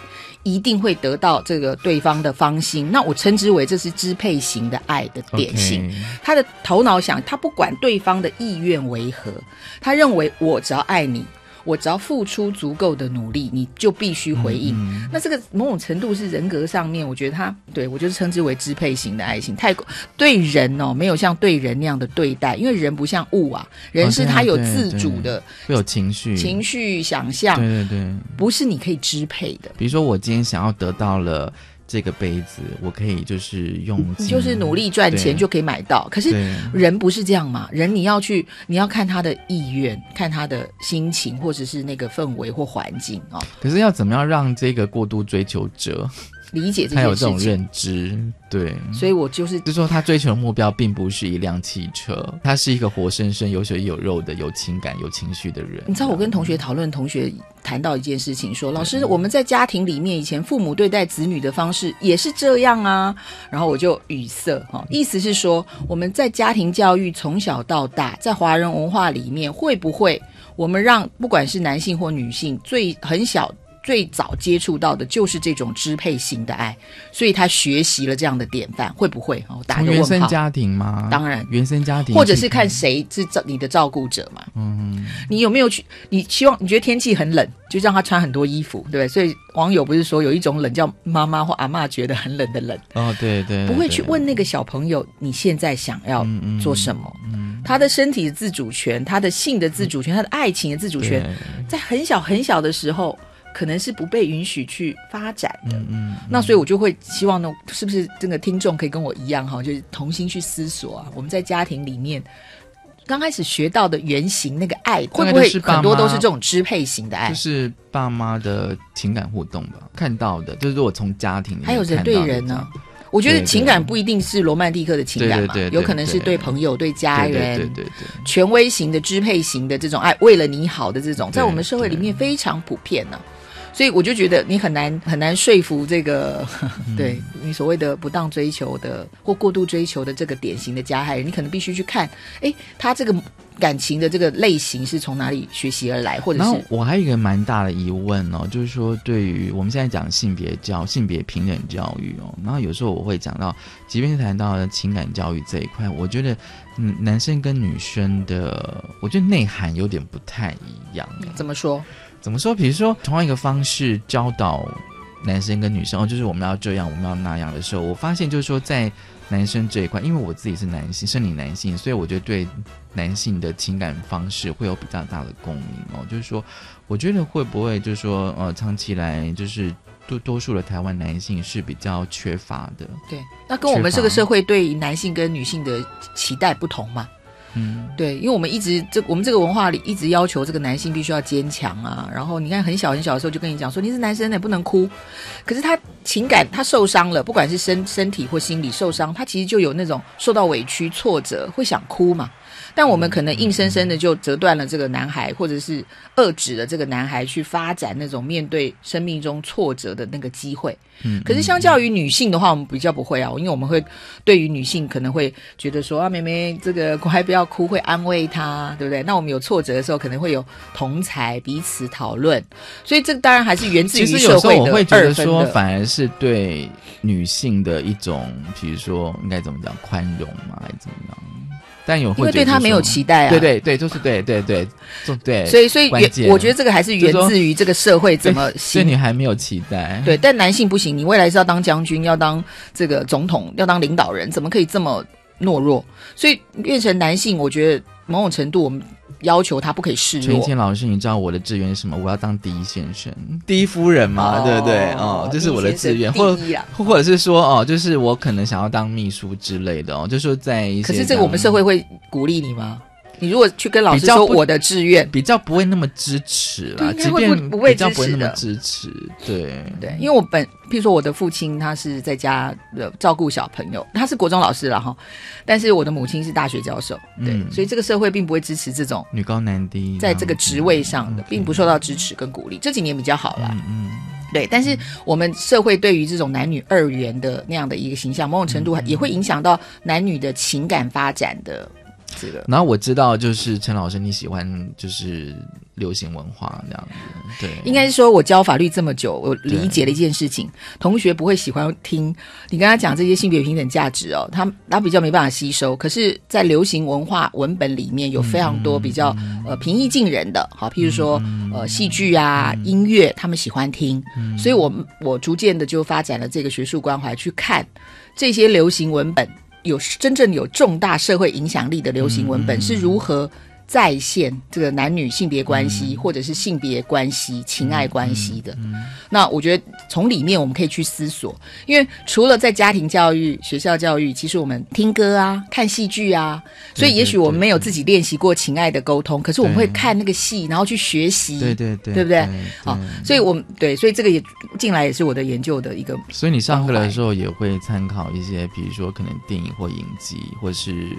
[SPEAKER 2] 一定会得到这个对方的芳心。那我称之为这是支配型的爱的典型。他的头脑想，他不管对方的意愿为何，他认为我只要爱你。我只要付出足够的努力，你就必须回应。
[SPEAKER 1] 嗯
[SPEAKER 2] 那这个某种程度是人格上面，我觉得他对我就是称之为支配型的爱情，太过对人哦，没有像对人那样的对待，因为人不像物啊，人是他有自主的
[SPEAKER 1] 会有情绪，
[SPEAKER 2] 情绪想象，
[SPEAKER 1] 对对对，
[SPEAKER 2] 不是你可以支配的。
[SPEAKER 1] 比如说我今天想要得到了这个杯子，我可以就是用
[SPEAKER 2] 就是努力赚钱就可以买到，可是人不是这样嘛？人你要去，你要看他的意愿，看他的心情，或者是那个氛围或环境哦，
[SPEAKER 1] 可是要怎么样让这个过度追求者
[SPEAKER 2] 理解这
[SPEAKER 1] 他有
[SPEAKER 2] 件事情。
[SPEAKER 1] 这种认知？对，
[SPEAKER 2] 所以我就是
[SPEAKER 1] 就是说他追求的目标并不是一辆汽车，他是一个活生生有血有肉的、有情感、有情绪的人。
[SPEAKER 2] 你知道我跟同学讨论，同学谈到一件事情，说老师，我们在家庭里面以前父母对待子女的方式也是这样啊，然后我就语塞哈，意思是说我们在家庭教育从小到大，在华人文化里面会不会我们让不管是男性或女性最很小。最早接触到的就是这种支配型的爱，所以他学习了这样的典范，会不会？哦，打
[SPEAKER 1] 从
[SPEAKER 2] 个问号。
[SPEAKER 1] 原生家庭吗？
[SPEAKER 2] 当然
[SPEAKER 1] 原生家庭，
[SPEAKER 2] 或者是看谁是照你的照顾者嘛？
[SPEAKER 1] 嗯，
[SPEAKER 2] 你有没有去？你希望你觉得天气很冷，就让他穿很多衣服，对不对？所以网友不是说有一种冷叫妈妈或阿妈觉得很冷的冷，
[SPEAKER 1] 哦，对对，
[SPEAKER 2] 不会去问那个小朋友你现在想要做什么，嗯他的身体的自主权、他的性的自主权、他的爱情的自主权，在很小很小的时候。可能是不被允许去发展的，
[SPEAKER 1] 嗯，
[SPEAKER 2] 那所以我就会希望呢，是不是这个听众可以跟我一样哈，就是同心去思索啊，我们在家庭里面刚开始学到的原型那个爱，会不会很多都是这种支配型的爱？
[SPEAKER 1] 就是爸妈的情感互动吧，看到的，就是我从家庭里面
[SPEAKER 2] 还有人对人呢、我觉得情感不一定是罗曼蒂克的情感嘛，
[SPEAKER 1] 对对对对
[SPEAKER 2] 有可能是对朋友、对家
[SPEAKER 1] 对
[SPEAKER 2] 人、
[SPEAKER 1] 对对对对。
[SPEAKER 2] 权威型的、支配型的这种爱，为了你好的这种，在我们社会里面非常普遍呢、所以我就觉得你很难很难说服这个，
[SPEAKER 1] 嗯
[SPEAKER 2] 对你所谓的不当追求的或过度追求的这个典型的加害人，你可能必须去看，诶，他这个感情的这个类型是从哪里学习而来，或者是
[SPEAKER 1] 我还有一个蛮大的疑问哦，就是说对于我们现在讲性别教、性别平等教育哦，然后有时候我会讲到，即便是谈到情感教育这一块，我觉得嗯，男生跟女生的，我觉得内涵有点不太一样。
[SPEAKER 2] 怎么说？
[SPEAKER 1] 怎么说？比如说同样一个方式教导男生跟女生哦，就是我们要这样，我们要那样的时候，我发现就是说在男生这一块，因为我自己是男性，生理男性，所以我觉得对男性的情感方式会有比较大的共鸣哦。就是说，我觉得会不会就是说，呃，长期以来就是多多数的台湾男性是比较缺乏的。
[SPEAKER 2] 对，那跟我们这个社会对男性跟女性的期待不同嘛？
[SPEAKER 1] 嗯，
[SPEAKER 2] 对，因为我们一直这我们这个文化里一直要求这个男性必须要坚强啊，然后你看很小很小的时候就跟你讲说你是男生呢不能哭，可是他情感他受伤了，不管是身身体或心理受伤，他其实就有那种受到委屈挫折会想哭嘛。但我们可能硬生生的就折断了这个男孩，或者是遏制了这个男孩去发展那种面对生命中挫折的那个机会。
[SPEAKER 1] 嗯
[SPEAKER 2] 可是相较于女性的话，我们比较不会啊，因为我们会对于女性可能会觉得说啊，妹妹这个乖不要哭，会安慰她，对不对？那我们有挫折的时候，可能会有同才彼此讨论，所以这当然还是源自于
[SPEAKER 1] 其实有时候
[SPEAKER 2] 社会的
[SPEAKER 1] 我会觉得说。反而是对女性的一种，比如说应该怎么讲，宽容嘛，还是怎么样？但有会
[SPEAKER 2] 因为对他没有期待啊
[SPEAKER 1] 对对对，就是对对对，就 对。
[SPEAKER 2] 所以，所以我觉得这个还是源自于这个社会怎么
[SPEAKER 1] 对
[SPEAKER 2] 形
[SPEAKER 1] 女孩没有期待，
[SPEAKER 2] 对，但男性不行，你未来是要当将军，要当这个总统，要当领导人，怎么可以这么懦弱？所以变成男性，我觉得某种程度我们要求他不可以示弱。
[SPEAKER 1] 陈谦老师，你知道我的志愿是什么？我要当第一先生、第一夫人嘛，
[SPEAKER 2] 哦
[SPEAKER 1] 对不对？哦，这是我的志愿，或
[SPEAKER 2] 第一先生第一啊
[SPEAKER 1] 或者是说哦，就是我可能想要当秘书之类的哦，就是说在一些
[SPEAKER 2] 可是这个我们社会会鼓励你吗？你如果去跟老师说我的志愿，
[SPEAKER 1] 比较不会那么支持啦，即
[SPEAKER 2] 对应该会不
[SPEAKER 1] 便
[SPEAKER 2] 不会支持的。
[SPEAKER 1] 支持，对。
[SPEAKER 2] 对，因为我本，譬如说我的父亲他是在家的照顾小朋友，他是国中老师了哈，但是我的母亲是大学教授，对，
[SPEAKER 1] 嗯。
[SPEAKER 2] 所以这个社会并不会支持这种
[SPEAKER 1] 女高男低，
[SPEAKER 2] 在这个职位上的，并不受到支持跟鼓励。这几年比较好啦，
[SPEAKER 1] 嗯，
[SPEAKER 2] 对，但是我们社会对于这种男女二元的那样的一个形象，某种程度也会影响到男女的情感发展的这个。
[SPEAKER 1] 然后我知道，就是陈老师你喜欢就是流行文化这样子，对，
[SPEAKER 2] 应该是说，我教法律这么久，我理解了一件事情：同学不会喜欢听你跟他讲这些性别平等价值哦，他他比较没办法吸收。可是，在流行文化文本里面有非常多比较、呃平易近人的，好，譬如说呃戏剧啊、音乐，他们喜欢听，所以我我逐渐的就发展了这个学术关怀，去看这些流行文本有真正有重大社会影响力的流行文本是如何。再现这个男女性别关系，或者是性别关系、情爱关系的。那我觉得从里面我们可以去思索，因为除了在家庭教育、学校教育，其实我们听歌啊、看戏剧啊，所以也许我们没有自己练习过情爱的沟通，可是我们会看那个戏，然后去学习，
[SPEAKER 1] 对对对
[SPEAKER 2] 对不对
[SPEAKER 1] 对？
[SPEAKER 2] 好，所以我们对，所以这个也进来也是我的研究的一个。
[SPEAKER 1] 所以你上课的时候也会参考一些，比如说可能电影或影集，或是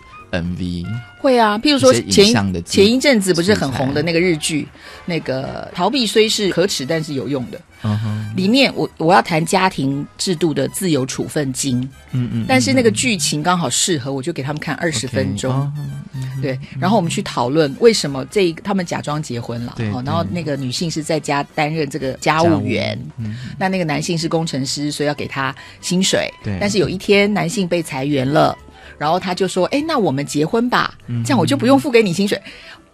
[SPEAKER 1] MV。
[SPEAKER 2] 会啊，譬如说前前一阵子不是很红的那个日剧，那个逃避虽是可耻，但是有用的。里面我我要谈家庭制度的自由处分金，
[SPEAKER 1] 嗯嗯，
[SPEAKER 2] 但是那个剧情刚好适合，我就给他们看二十分钟。
[SPEAKER 1] 哦
[SPEAKER 2] 对，然后我们去讨论为什么这一个他们假装结婚了，然后那个女性是在家担任这个家务员，
[SPEAKER 1] 嗯
[SPEAKER 2] 那那个男性是工程师，所以要给他薪水。
[SPEAKER 1] 对
[SPEAKER 2] 但是有一天男性被裁员了，然后他就说：“哎，那我们结婚吧，
[SPEAKER 1] 嗯
[SPEAKER 2] 这样我就不用付给你薪水。”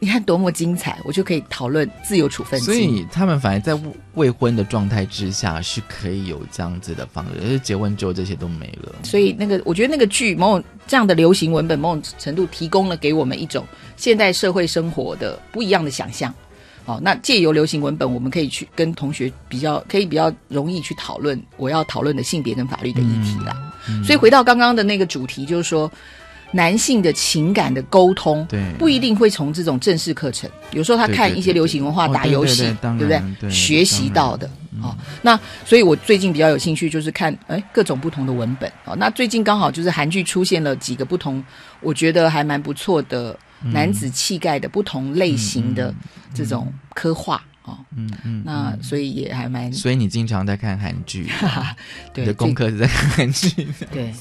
[SPEAKER 2] 你看多么精彩，我就可以讨论自由处分金。
[SPEAKER 1] 所以他们反而在未婚的状态之下是可以有这样子的方式，而是结婚之后这些都没了。
[SPEAKER 2] 所以那个，我觉得那个剧某种这样的流行文本，某种程度提供了给我们一种现代社会生活的不一样的想象。哦，那借由流行文本，我们可以去跟同学比较，可以比较容易去讨论我要讨论的性别跟法律的议题啦。
[SPEAKER 1] 嗯
[SPEAKER 2] 所以回到刚刚的那个主题，就是说。男性的情感的沟通，
[SPEAKER 1] 对
[SPEAKER 2] 不一定会从这种正式课程，有时候他看一些流行文化、打游戏，
[SPEAKER 1] 对
[SPEAKER 2] 不
[SPEAKER 1] 对
[SPEAKER 2] 学习到的哦，那所以我最近比较有兴趣，就是看哎各种不同的文本哦。那最近刚好就是韩剧出现了几个不同，我觉得还蛮不错的
[SPEAKER 1] 嗯
[SPEAKER 2] 男子气概的不同类型的这种刻画哦。
[SPEAKER 1] 嗯嗯，
[SPEAKER 2] 那所以也还蛮
[SPEAKER 1] 所以你经常在看韩剧，
[SPEAKER 2] 对
[SPEAKER 1] 你的功课是在看韩剧。
[SPEAKER 2] 对。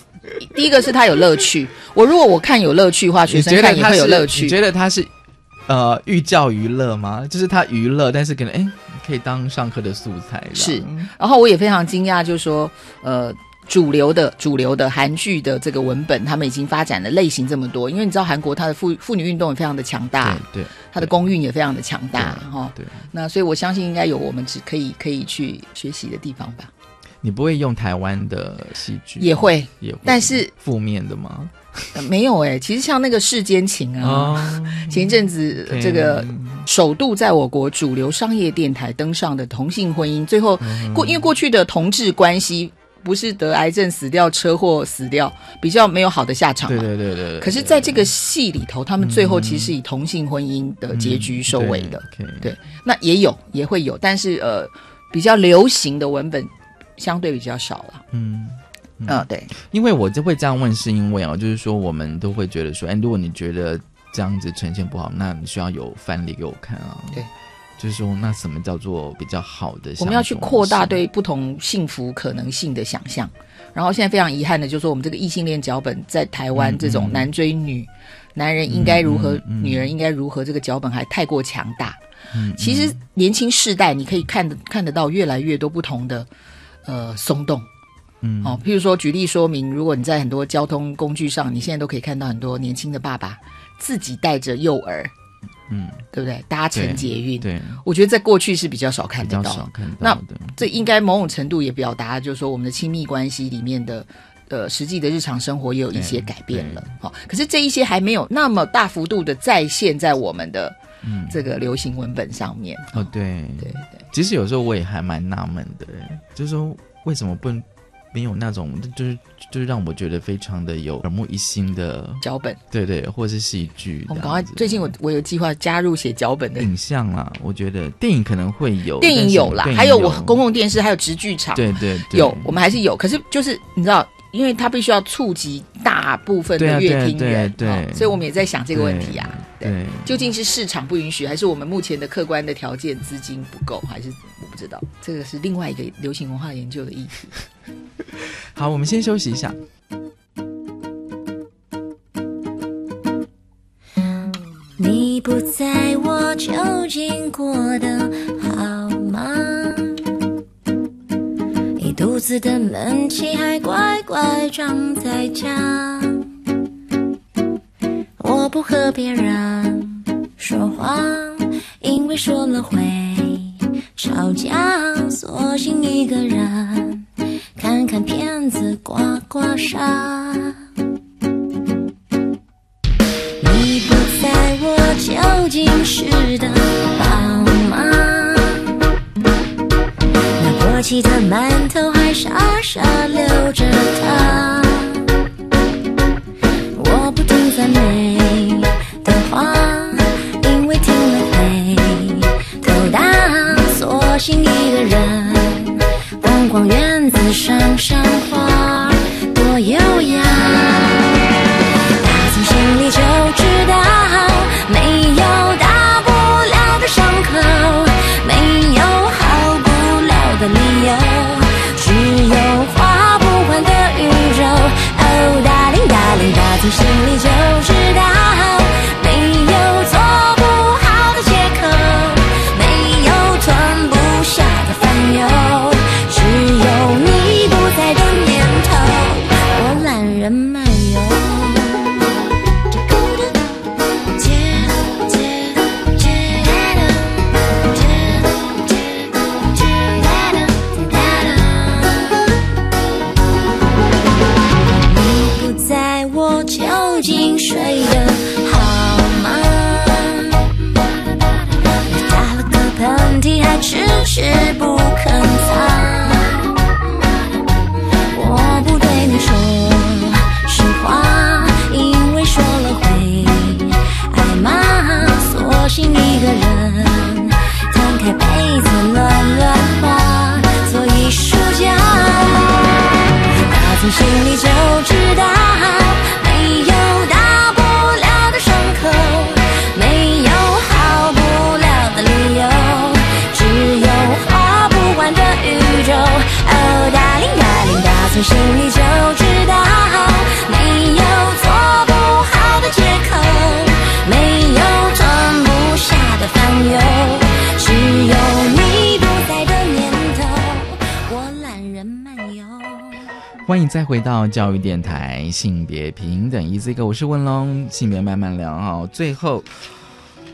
[SPEAKER 2] 第一个是他有乐趣，我如果我看有乐趣的话，学生看
[SPEAKER 1] 他
[SPEAKER 2] 有乐趣。
[SPEAKER 1] 你觉得他是呃寓教于乐吗？就是他娱乐，但是可能哎可以当上课的素材
[SPEAKER 2] 是。，然后我也非常惊讶，就是说，呃，主流的主流的韩剧的这个文本，他们已经发展的类型这么多，因为你知道韩国它的妇妇女运动也非常的强大，
[SPEAKER 1] 对对，
[SPEAKER 2] 它的公运也非常的强大哈。
[SPEAKER 1] 对，
[SPEAKER 2] 那所以我相信应该有我们只可以可以去学习的地方吧。
[SPEAKER 1] 你不会用台湾的戏剧？
[SPEAKER 2] 也会
[SPEAKER 1] 也会，
[SPEAKER 2] 但是
[SPEAKER 1] 负面的吗？
[SPEAKER 2] 呃没有哎、其实像那个世间情啊，
[SPEAKER 1] 哦
[SPEAKER 2] 前一阵子这个首度在我国主流商业电台登上的同性婚姻，最后
[SPEAKER 1] 嗯
[SPEAKER 2] 过因为过去的同志关系不是得癌症死掉、车祸死掉，比较没有好的下场
[SPEAKER 1] 对
[SPEAKER 2] 嘛。
[SPEAKER 1] 对对对对。
[SPEAKER 2] 可是，在这个戏里头，他们最后其实以同性婚姻的结局收尾的。
[SPEAKER 1] 对
[SPEAKER 2] 对，那也有也会有，但是呃，比较流行的文本相对比较少了。
[SPEAKER 1] 嗯。
[SPEAKER 2] 嗯、对，
[SPEAKER 1] 因为我就会这样问，是因为啊，就是说我们都会觉得说，哎，如果你觉得这样子呈现不好，那你需要有范例给我看啊。
[SPEAKER 2] 对，
[SPEAKER 1] 就是说，那什么叫做比较好的？
[SPEAKER 2] 我们要去扩大对不同幸福可能性的想象。然后现在非常遗憾的，就是说我们这个异性恋脚本在台湾这种男追女，男人应该如何，女人应该如何，这个脚本还太过强大。
[SPEAKER 1] 嗯，
[SPEAKER 2] 其实年轻世代你可以看得看得到越来越多不同的呃松动。
[SPEAKER 1] 嗯，
[SPEAKER 2] 哦，譬如说举例说明，如果你在很多交通工具上，你现在都可以看到很多年轻的爸爸自己带着幼儿，
[SPEAKER 1] 嗯，
[SPEAKER 2] 对不对？搭乘捷运，
[SPEAKER 1] 对，
[SPEAKER 2] 我觉得在过去是比较少看得到，
[SPEAKER 1] 少看到
[SPEAKER 2] 那
[SPEAKER 1] 的。
[SPEAKER 2] 这应该某种程度也表达，就是说我们的亲密关系里面的呃实际的日常生活也有一些改变了。好，可是这一些还没有那么大幅度的再现在我们的
[SPEAKER 1] 嗯
[SPEAKER 2] 这个流行文本上面。
[SPEAKER 1] 哦，对
[SPEAKER 2] 对对，
[SPEAKER 1] 其实有时候我也还蛮纳闷的，就是说为什么不没有那种就是就是让我觉得非常的有耳目一新的
[SPEAKER 2] 脚本，
[SPEAKER 1] 对对，或者是戏剧。
[SPEAKER 2] 我们赶快，最近我我有计划加入写脚本的
[SPEAKER 1] 影像啦，我觉得电影可能会有，
[SPEAKER 2] 电影有啦，还有我公共电视，还有直剧场，
[SPEAKER 1] 对对
[SPEAKER 2] 有，我们还是有。可是就是你知道，因为它必须要触及大部分的乐听人，
[SPEAKER 1] 对，
[SPEAKER 2] 所以我们也在想这个问题啊。
[SPEAKER 1] 对，
[SPEAKER 2] 究竟是市场不允许，还是我们目前的客观的条件资金不够，还是我不知道？这个是另外一个流行文化研究的意思。
[SPEAKER 1] 好，我们先休息一下。
[SPEAKER 6] 你不在我究竟过得好吗？一肚子的闷气还乖乖装在家。我不和别人说话，因为说了会吵架，索性一个人看看片子，刮刮痧。你不在我究竟是的过期的馒头还傻傻留着它。我不听赞美的话，因为听了会头大，索性一个人逛逛院子，
[SPEAKER 1] 上上再回到教育电台性别平等 Easy Go，我是问龙，性别慢慢聊哦。最后，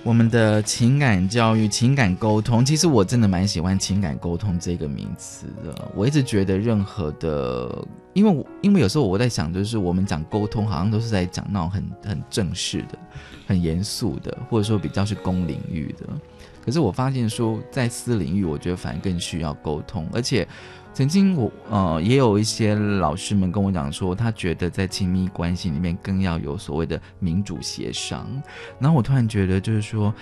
[SPEAKER 1] 我们的情感教育、情感沟通，其实我真的蛮喜欢情感沟通这个名词的。我一直觉得任何的，因为我因为有时候我在想，就是我们讲沟通，好像都是在讲那种很很正式的、很严肃的，或者说比较是公领域的。可是我发现说，在私领域，我觉得反而更需要沟通，而且。曾经我呃也有一些老师们跟我讲说，他觉得在亲密关系里面更要有所谓的民主协商。然后我突然觉得，就是说，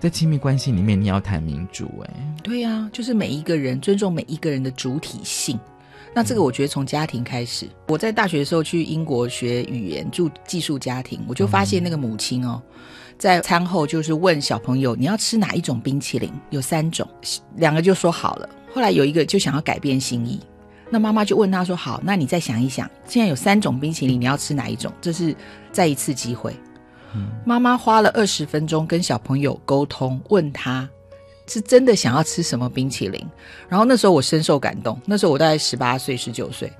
[SPEAKER 1] 在亲密关系里面，你要谈民主、哎，
[SPEAKER 2] 对呀、就是每一个人尊重每一个人的主体性，那这个我觉得从家庭开始，我在大学的时候去英国学语言，住寄宿家庭，我就发现那个母亲哦，在餐后就是问小朋友你要吃哪一种冰淇淋，有三种，两个就说好了，后来有一个就想要改变心意，那妈妈就问他说好，那你再想一想，现在有三种冰淇淋，你要吃哪一种？这是再一次机会。妈妈花了二十分钟跟小朋友沟通，问他是真的想要吃什么冰淇淋。然后那时候我深受感动，那时候我大概十八岁、十九岁。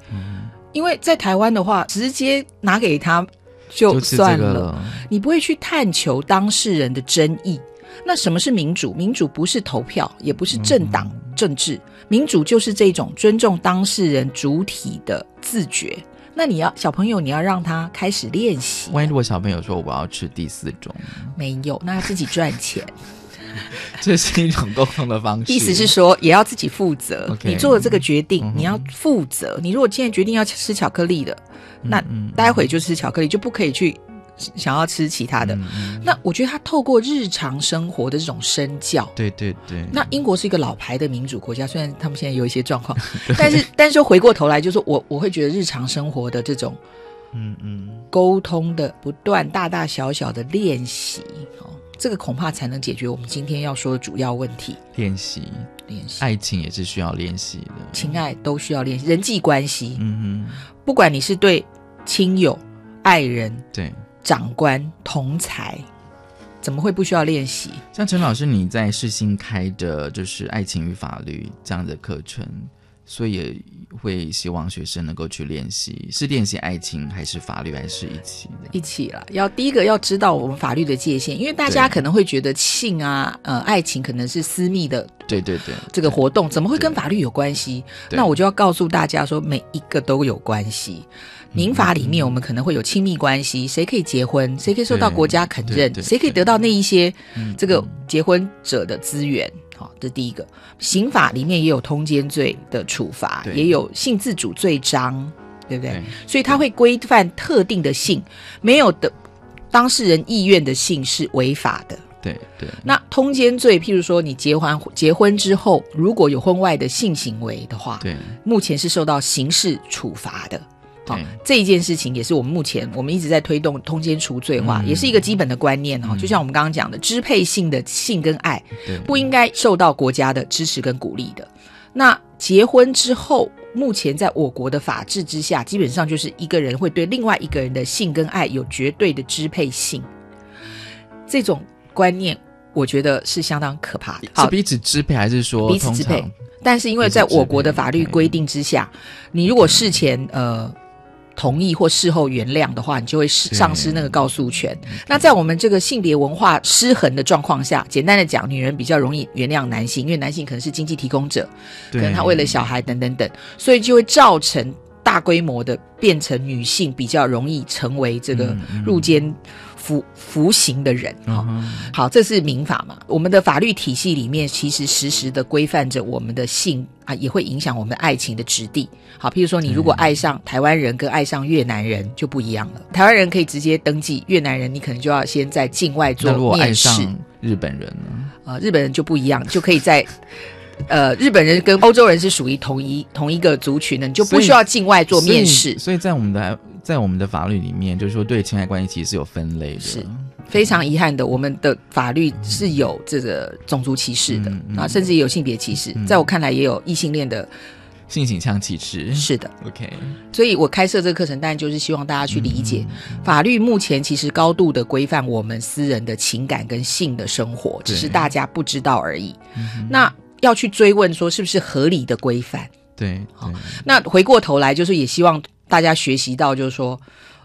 [SPEAKER 2] 因为在台湾的话，直接拿给他就算了，
[SPEAKER 1] 了
[SPEAKER 2] 你不会去探求当事人的争议。那什么是民主？民主不是投票，也不是政党政治，民主就是这种尊重当事人主体的自觉。那你要小朋友，你要让他开始练习。
[SPEAKER 1] 万一如果小朋友说我要吃第四种，
[SPEAKER 2] 没有，那要自己赚钱。
[SPEAKER 1] 这是一种沟通的方式。
[SPEAKER 2] 意思是说，也要自己负责。你做了这个决
[SPEAKER 1] 嗯
[SPEAKER 2] 定，你要负责。你如果现在决定要吃巧克力的，
[SPEAKER 1] 嗯
[SPEAKER 2] 那待会就吃巧克力，就不可以去想要吃其他的。
[SPEAKER 1] 嗯
[SPEAKER 2] 那我觉得他透过日常生活的这种身教。
[SPEAKER 1] 对对对，
[SPEAKER 2] 那英国是一个老牌的民主国家，虽然他们现在有一些状况，但是但是说回过头来，就是我我会觉得日常生活的这种
[SPEAKER 1] 嗯嗯，
[SPEAKER 2] 沟通的不断大大小小的练习，哦，这个恐怕才能解决我们今天要说的主要问题。
[SPEAKER 1] 练习
[SPEAKER 2] 练习
[SPEAKER 1] 爱情也是需要练习的。
[SPEAKER 2] 情爱都需要练习，人际关系，
[SPEAKER 1] 嗯
[SPEAKER 2] 不管你是对亲友、爱人、
[SPEAKER 1] 对。
[SPEAKER 2] 长官、同才，怎么会不需要练习？
[SPEAKER 1] 像陈老师，你在世新开的就是爱情与法律这样的课程，所以也会希望学生能够去练习，是练习爱情还是法律，还是一起的？
[SPEAKER 2] 一起了，要第一个要知道我们法律的界限，因为大家可能会觉得性啊、呃，爱情可能是私密的
[SPEAKER 1] 对对对，
[SPEAKER 2] 这个活动，怎么会跟法律有关系？那我就要告诉大家说，每一个都有关系。民法里面，我们可能会有亲密关系，谁可以结婚，谁可以受到国家肯认，谁可以得到那一些
[SPEAKER 1] 嗯
[SPEAKER 2] 这个结婚者的资源。好，这第一个。刑法里面也有通奸罪的处罚，也有性自主罪章，对不对？
[SPEAKER 1] 对
[SPEAKER 2] 所以它会规范特定的性，没有的当事人意愿的性是违法的。
[SPEAKER 1] 对对，
[SPEAKER 2] 那通奸罪，譬如说你结婚结婚之后，如果有婚外的性行为的话，
[SPEAKER 1] 对
[SPEAKER 2] 目前是受到刑事处罚的。这一件事情也是我们目前我们一直在推动通奸除罪化，
[SPEAKER 1] 嗯。
[SPEAKER 2] 也是一个基本的观念哈、
[SPEAKER 1] 嗯。
[SPEAKER 2] 就像我们刚刚讲的，支配性的性跟爱
[SPEAKER 1] 对。
[SPEAKER 2] 不应该受到国家的支持跟鼓励的。那结婚之后，目前在我国的法治之下，基本上就是一个人会对另外一个人的性跟爱有绝对的支配性，这种观念，我觉得是相当可怕的。
[SPEAKER 1] 是彼此支配，还是说
[SPEAKER 2] 彼此支配但是因为在我国的法律规定之下，你如果事前呃同意或事后原谅的话，你就会失丧失那个告诉权。那在我们这个性别文化失衡的状况下，简单的讲，女人比较容易原谅男性，因为男性可能是经济提供者，可能他为了小孩等等等，所以就会造成大规模的变成女性比较容易成为这个入监服服刑的人。哈、好，这是民法嘛？我们的法律体系里面，其实实时的规范着我们的性啊，也会影响我们爱情的质地。好，譬如说，你如果爱上台湾人跟爱上越南人就不一样了。台湾人可以直接登记，越南人你可能就要先在境外做
[SPEAKER 1] 那如果爱
[SPEAKER 2] 面试。
[SPEAKER 1] 上日本人呢？
[SPEAKER 2] 呃，日本人就不一样，就可以在。呃，日本人跟欧洲人是属于同一同一个族群的，你就不需要境外做面试
[SPEAKER 1] 所以，所以在我们的在我们的法律里面，就是说对情爱关系其实是有分类的。
[SPEAKER 2] 是非常遗憾的，我们的法律是有这个种族歧视的、
[SPEAKER 1] 嗯嗯
[SPEAKER 2] 啊，甚至也有性别歧视。在我看来，也有异性恋的，
[SPEAKER 1] 性倾向歧视。
[SPEAKER 2] 是的。
[SPEAKER 1] OK，
[SPEAKER 2] 所以我开设这个课程，当然就是希望大家去理解，法律目前其实高度的规范我们私人的情感跟性的生活，只是大家不知道而已。那要去追问说是不是合理的规范？
[SPEAKER 1] 对好，
[SPEAKER 2] 那回过头来，就是也希望大家学习到，就是说，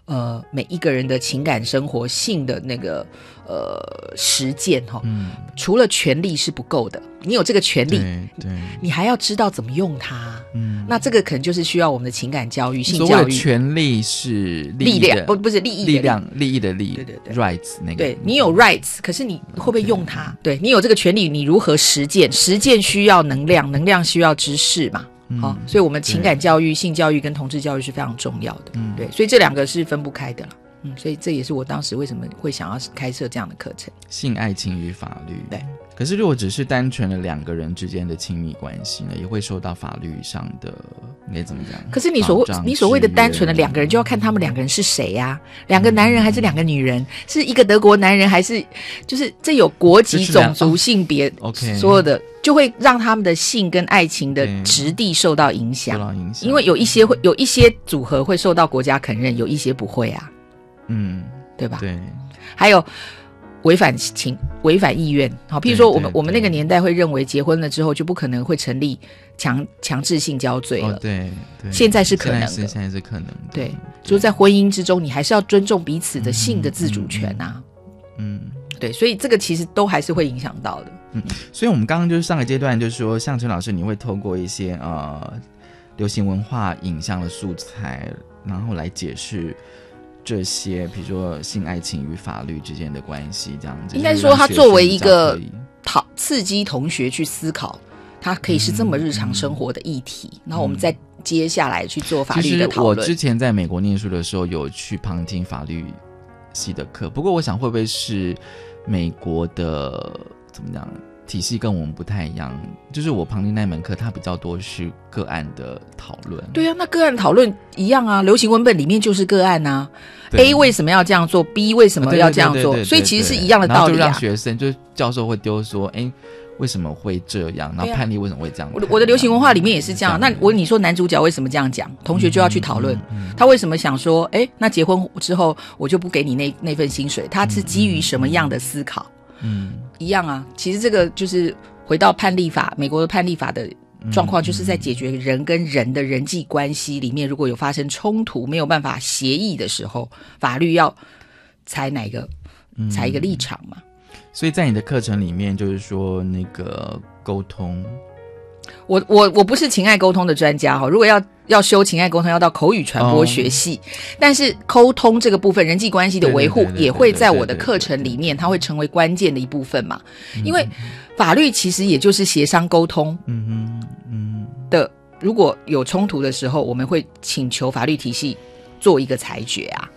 [SPEAKER 2] 呃，每一个人的情感生活、性的那个呃实践哈、
[SPEAKER 1] 嗯，
[SPEAKER 2] 除了权利是不够的，你有这个权利，
[SPEAKER 1] 对对，
[SPEAKER 2] 你还要知道怎么用它。
[SPEAKER 1] 嗯，
[SPEAKER 2] 那这个可能就是需要我们的情感教育、性教育。
[SPEAKER 1] 权利是
[SPEAKER 2] 力量不不是利益的
[SPEAKER 1] 力量，利益的利，
[SPEAKER 2] 对对对
[SPEAKER 1] ，rights 那个，
[SPEAKER 2] 对你有 rights，可是你会不会用它？对你有这个权利，你如何实践？实践需要能量，能量需要知识嘛。好、所以我们情感教育、性教育跟同志教育是非常重要的。
[SPEAKER 1] 嗯
[SPEAKER 2] 对，所以这两个是分不开的了。嗯，所以这也是我当时为什么会想要开设这样的课程。
[SPEAKER 1] 性爱情与法律，
[SPEAKER 2] 对，
[SPEAKER 1] 可是如果只是单纯的两个人之间的亲密关系呢，也会受到法律上的应该怎么讲？
[SPEAKER 2] 可是你所谓你所谓的单纯的两个人，就要看他们两个人是谁呀、两个男人还是两个女人？是一个德国男人还是就是这有国籍、种族、性别
[SPEAKER 1] ，OK
[SPEAKER 2] 所有的就会让他们的性跟爱情的质地受到影响。
[SPEAKER 1] 受到影响，
[SPEAKER 2] 因为有一些会有一些组合会受到国家肯认，有一些不会啊，
[SPEAKER 1] 嗯，
[SPEAKER 2] 对吧？
[SPEAKER 1] 对，
[SPEAKER 2] 还有违反情、违反意愿。好，譬如说我们我们那个年代会认为结婚了之后就不可能会成立强强制性交罪了。
[SPEAKER 1] 哦，对对，
[SPEAKER 2] 现在是可能的
[SPEAKER 1] 现在是现在是可能的，
[SPEAKER 2] 对，就是在婚姻之中，你还是要尊重彼此的性的自主权啊。
[SPEAKER 1] 嗯。
[SPEAKER 2] 对，所以这个其实都还是会影响到的。
[SPEAKER 1] 嗯所以，我们刚刚就是上个阶段，就是说，像陈老师，你会透过一些呃流行文化影像的素材，然后来解释这些，比如说性爱情与法律之间的关系，这样子。
[SPEAKER 2] 应该
[SPEAKER 1] 就是
[SPEAKER 2] 说，它作为一个讨刺激同学去思考，它可以是这么日常生活的议题，然后我们再接下来去做法律的讨论
[SPEAKER 1] 实我之。前在美国念书的时候，有去旁听法律系的课，不过我想会不会是美国的怎么讲体系跟我们不太一样？就是我旁听那门课，它比较多是个案的讨论。
[SPEAKER 2] 对啊，那个案讨论一样啊，流行文本里面就是个案啊。A 为什么要这样做？B 为什么要这样做？所以其实是一样的道理啊。
[SPEAKER 1] 学生就是教授会丢说，哎，为什么会这样？然后判例为什么会这样？
[SPEAKER 2] 我的我的流行文化里面也是这样。那我你说男主角为什么这样讲？同学就要去讨论，他为什么想说，哎，那结婚之后我就不给你那那份薪水？他是基于什么样的思考？
[SPEAKER 1] 嗯，
[SPEAKER 2] 一样啊。其实这个就是回到判例法，美国的判例法的状况，就是在解决人跟人的人际关系里面，如果有发生冲突，没有办法协议的时候，法律要采哪个采一个立场嘛？
[SPEAKER 1] 所以在你的课程里面，就是说那个沟通，
[SPEAKER 2] 我我我不是情爱沟通的专家哈，如果要要修情爱沟通，要到口语传播学系，但是沟通这个部分，人际关系的维护也会在我的课程里面，它会成为关键的一部分嘛。因为法律其实也就是协商沟通
[SPEAKER 1] 嗯嗯嗯。
[SPEAKER 2] 的，如果有冲突的时候，我们会请求法律体系做一个裁决啊。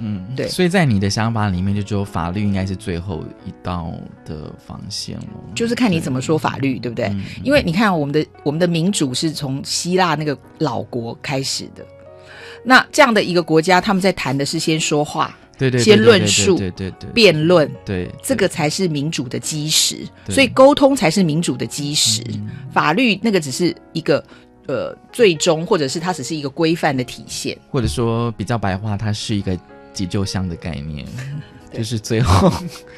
[SPEAKER 1] 嗯，
[SPEAKER 2] 对
[SPEAKER 1] 所以在你的想法里面，就只有法律应该是最后一道的防线了。
[SPEAKER 2] 就是看你怎么说法律，对不对？
[SPEAKER 1] 嗯
[SPEAKER 2] 因为你看，我们的我们的民主是从希腊那个老国开始的。那这样的一个国家，他们在谈的是先说话，
[SPEAKER 1] 对对对
[SPEAKER 2] 先论述，
[SPEAKER 1] 对对
[SPEAKER 2] 辩论，
[SPEAKER 1] 对
[SPEAKER 2] 这个才是民主的基石。所以沟通才是民主的基石，
[SPEAKER 1] 嗯
[SPEAKER 2] 法律那个只是一个呃最终，或者是它只是一个规范的体现。
[SPEAKER 1] 或者说比较白话，它是一个急救箱的概念，就是最后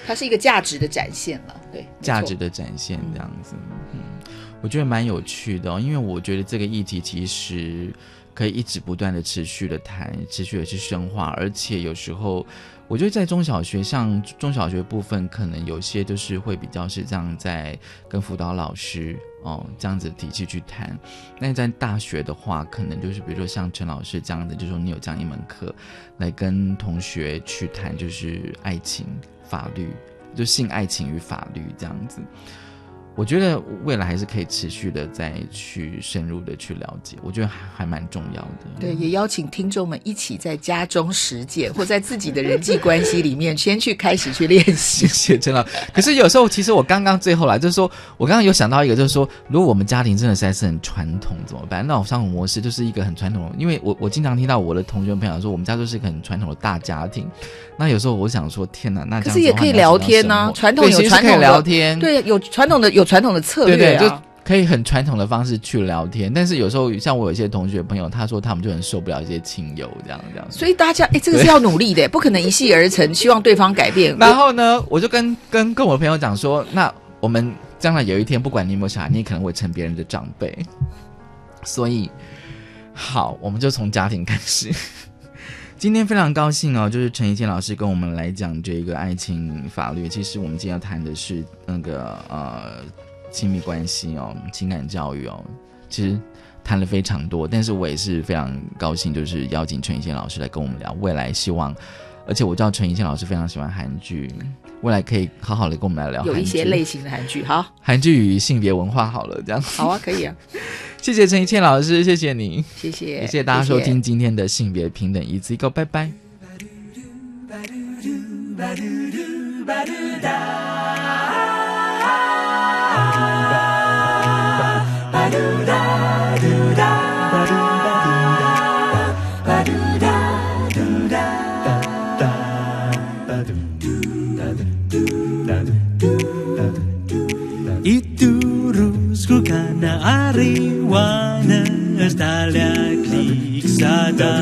[SPEAKER 2] 它是一个价值的展现了，对，
[SPEAKER 1] 价值的展现这样子。嗯，我觉得蛮有趣的、哦，因为我觉得这个议题其实可以一直不断的持续的谈，持续的去深化，而且有时候我觉得在中小学，像中小学部分，可能有些就是会比较是这样在跟辅导老师哦这样子的体系去谈。那在大学的话，可能就是比如说像陈老师这样子，就说你有这样一门课来跟同学去谈，就是爱情、法律，就性爱情与法律这样子。我觉得未来还是可以持续的再去深入的去了解，我觉得还还蛮重要的。
[SPEAKER 2] 对，也邀请听众们一起在家中实践，或在自己的人际关系里面先去开始去练习
[SPEAKER 1] 谢。谢陈老。可是有时候，其实我刚刚最后来就是说，我刚刚有想到一个，就是说，如果我们家庭真的实在是很传统怎么办？那种生活模式就是一个很传统的，因为我我经常听到我的同学朋友说，我们家就是一个很传统的大家庭。那有时候我想说，天哪，那
[SPEAKER 2] 可是也可以聊天呐、
[SPEAKER 1] 怎么生活
[SPEAKER 2] 传统有传统的
[SPEAKER 1] 聊天，
[SPEAKER 2] 对，有传统的有传统的策略啊。
[SPEAKER 1] 对对，就可以很传统的方式去聊天。但是有时候像我有一些同学朋友，他说他们就很受不了一些亲友这样这样。
[SPEAKER 2] 所以大家，哎，这个是要努力的，不可能一气而成，希望对方改变。
[SPEAKER 1] 然后呢，我就跟跟跟我朋友讲说，那我们将来有一天，不管你有没有小孩，你也可能会成别人的长辈。所以，好，我们就从家庭开始。今天非常高兴哦，就是陈怡健老师跟我们来讲这个爱情法律。其实我们今天要谈的是那个呃亲密关系哦，情感教育哦。其实谈了非常多，但是我也是非常高兴，就是邀请陈奕健老师来跟我们聊未来希望。而且我知道陈奕健老师非常喜欢韩剧，未来可以好好的跟我们来聊
[SPEAKER 2] 有一些类型的韩剧好。
[SPEAKER 1] 韩剧与性别文化好了这样。
[SPEAKER 2] 好啊可以啊。
[SPEAKER 1] 谢谢陈一倩老师谢谢你。
[SPEAKER 2] 谢谢
[SPEAKER 1] 也谢谢大家收听今天的性别平等一次一个拜拜。
[SPEAKER 3] Marihuana está la clixada.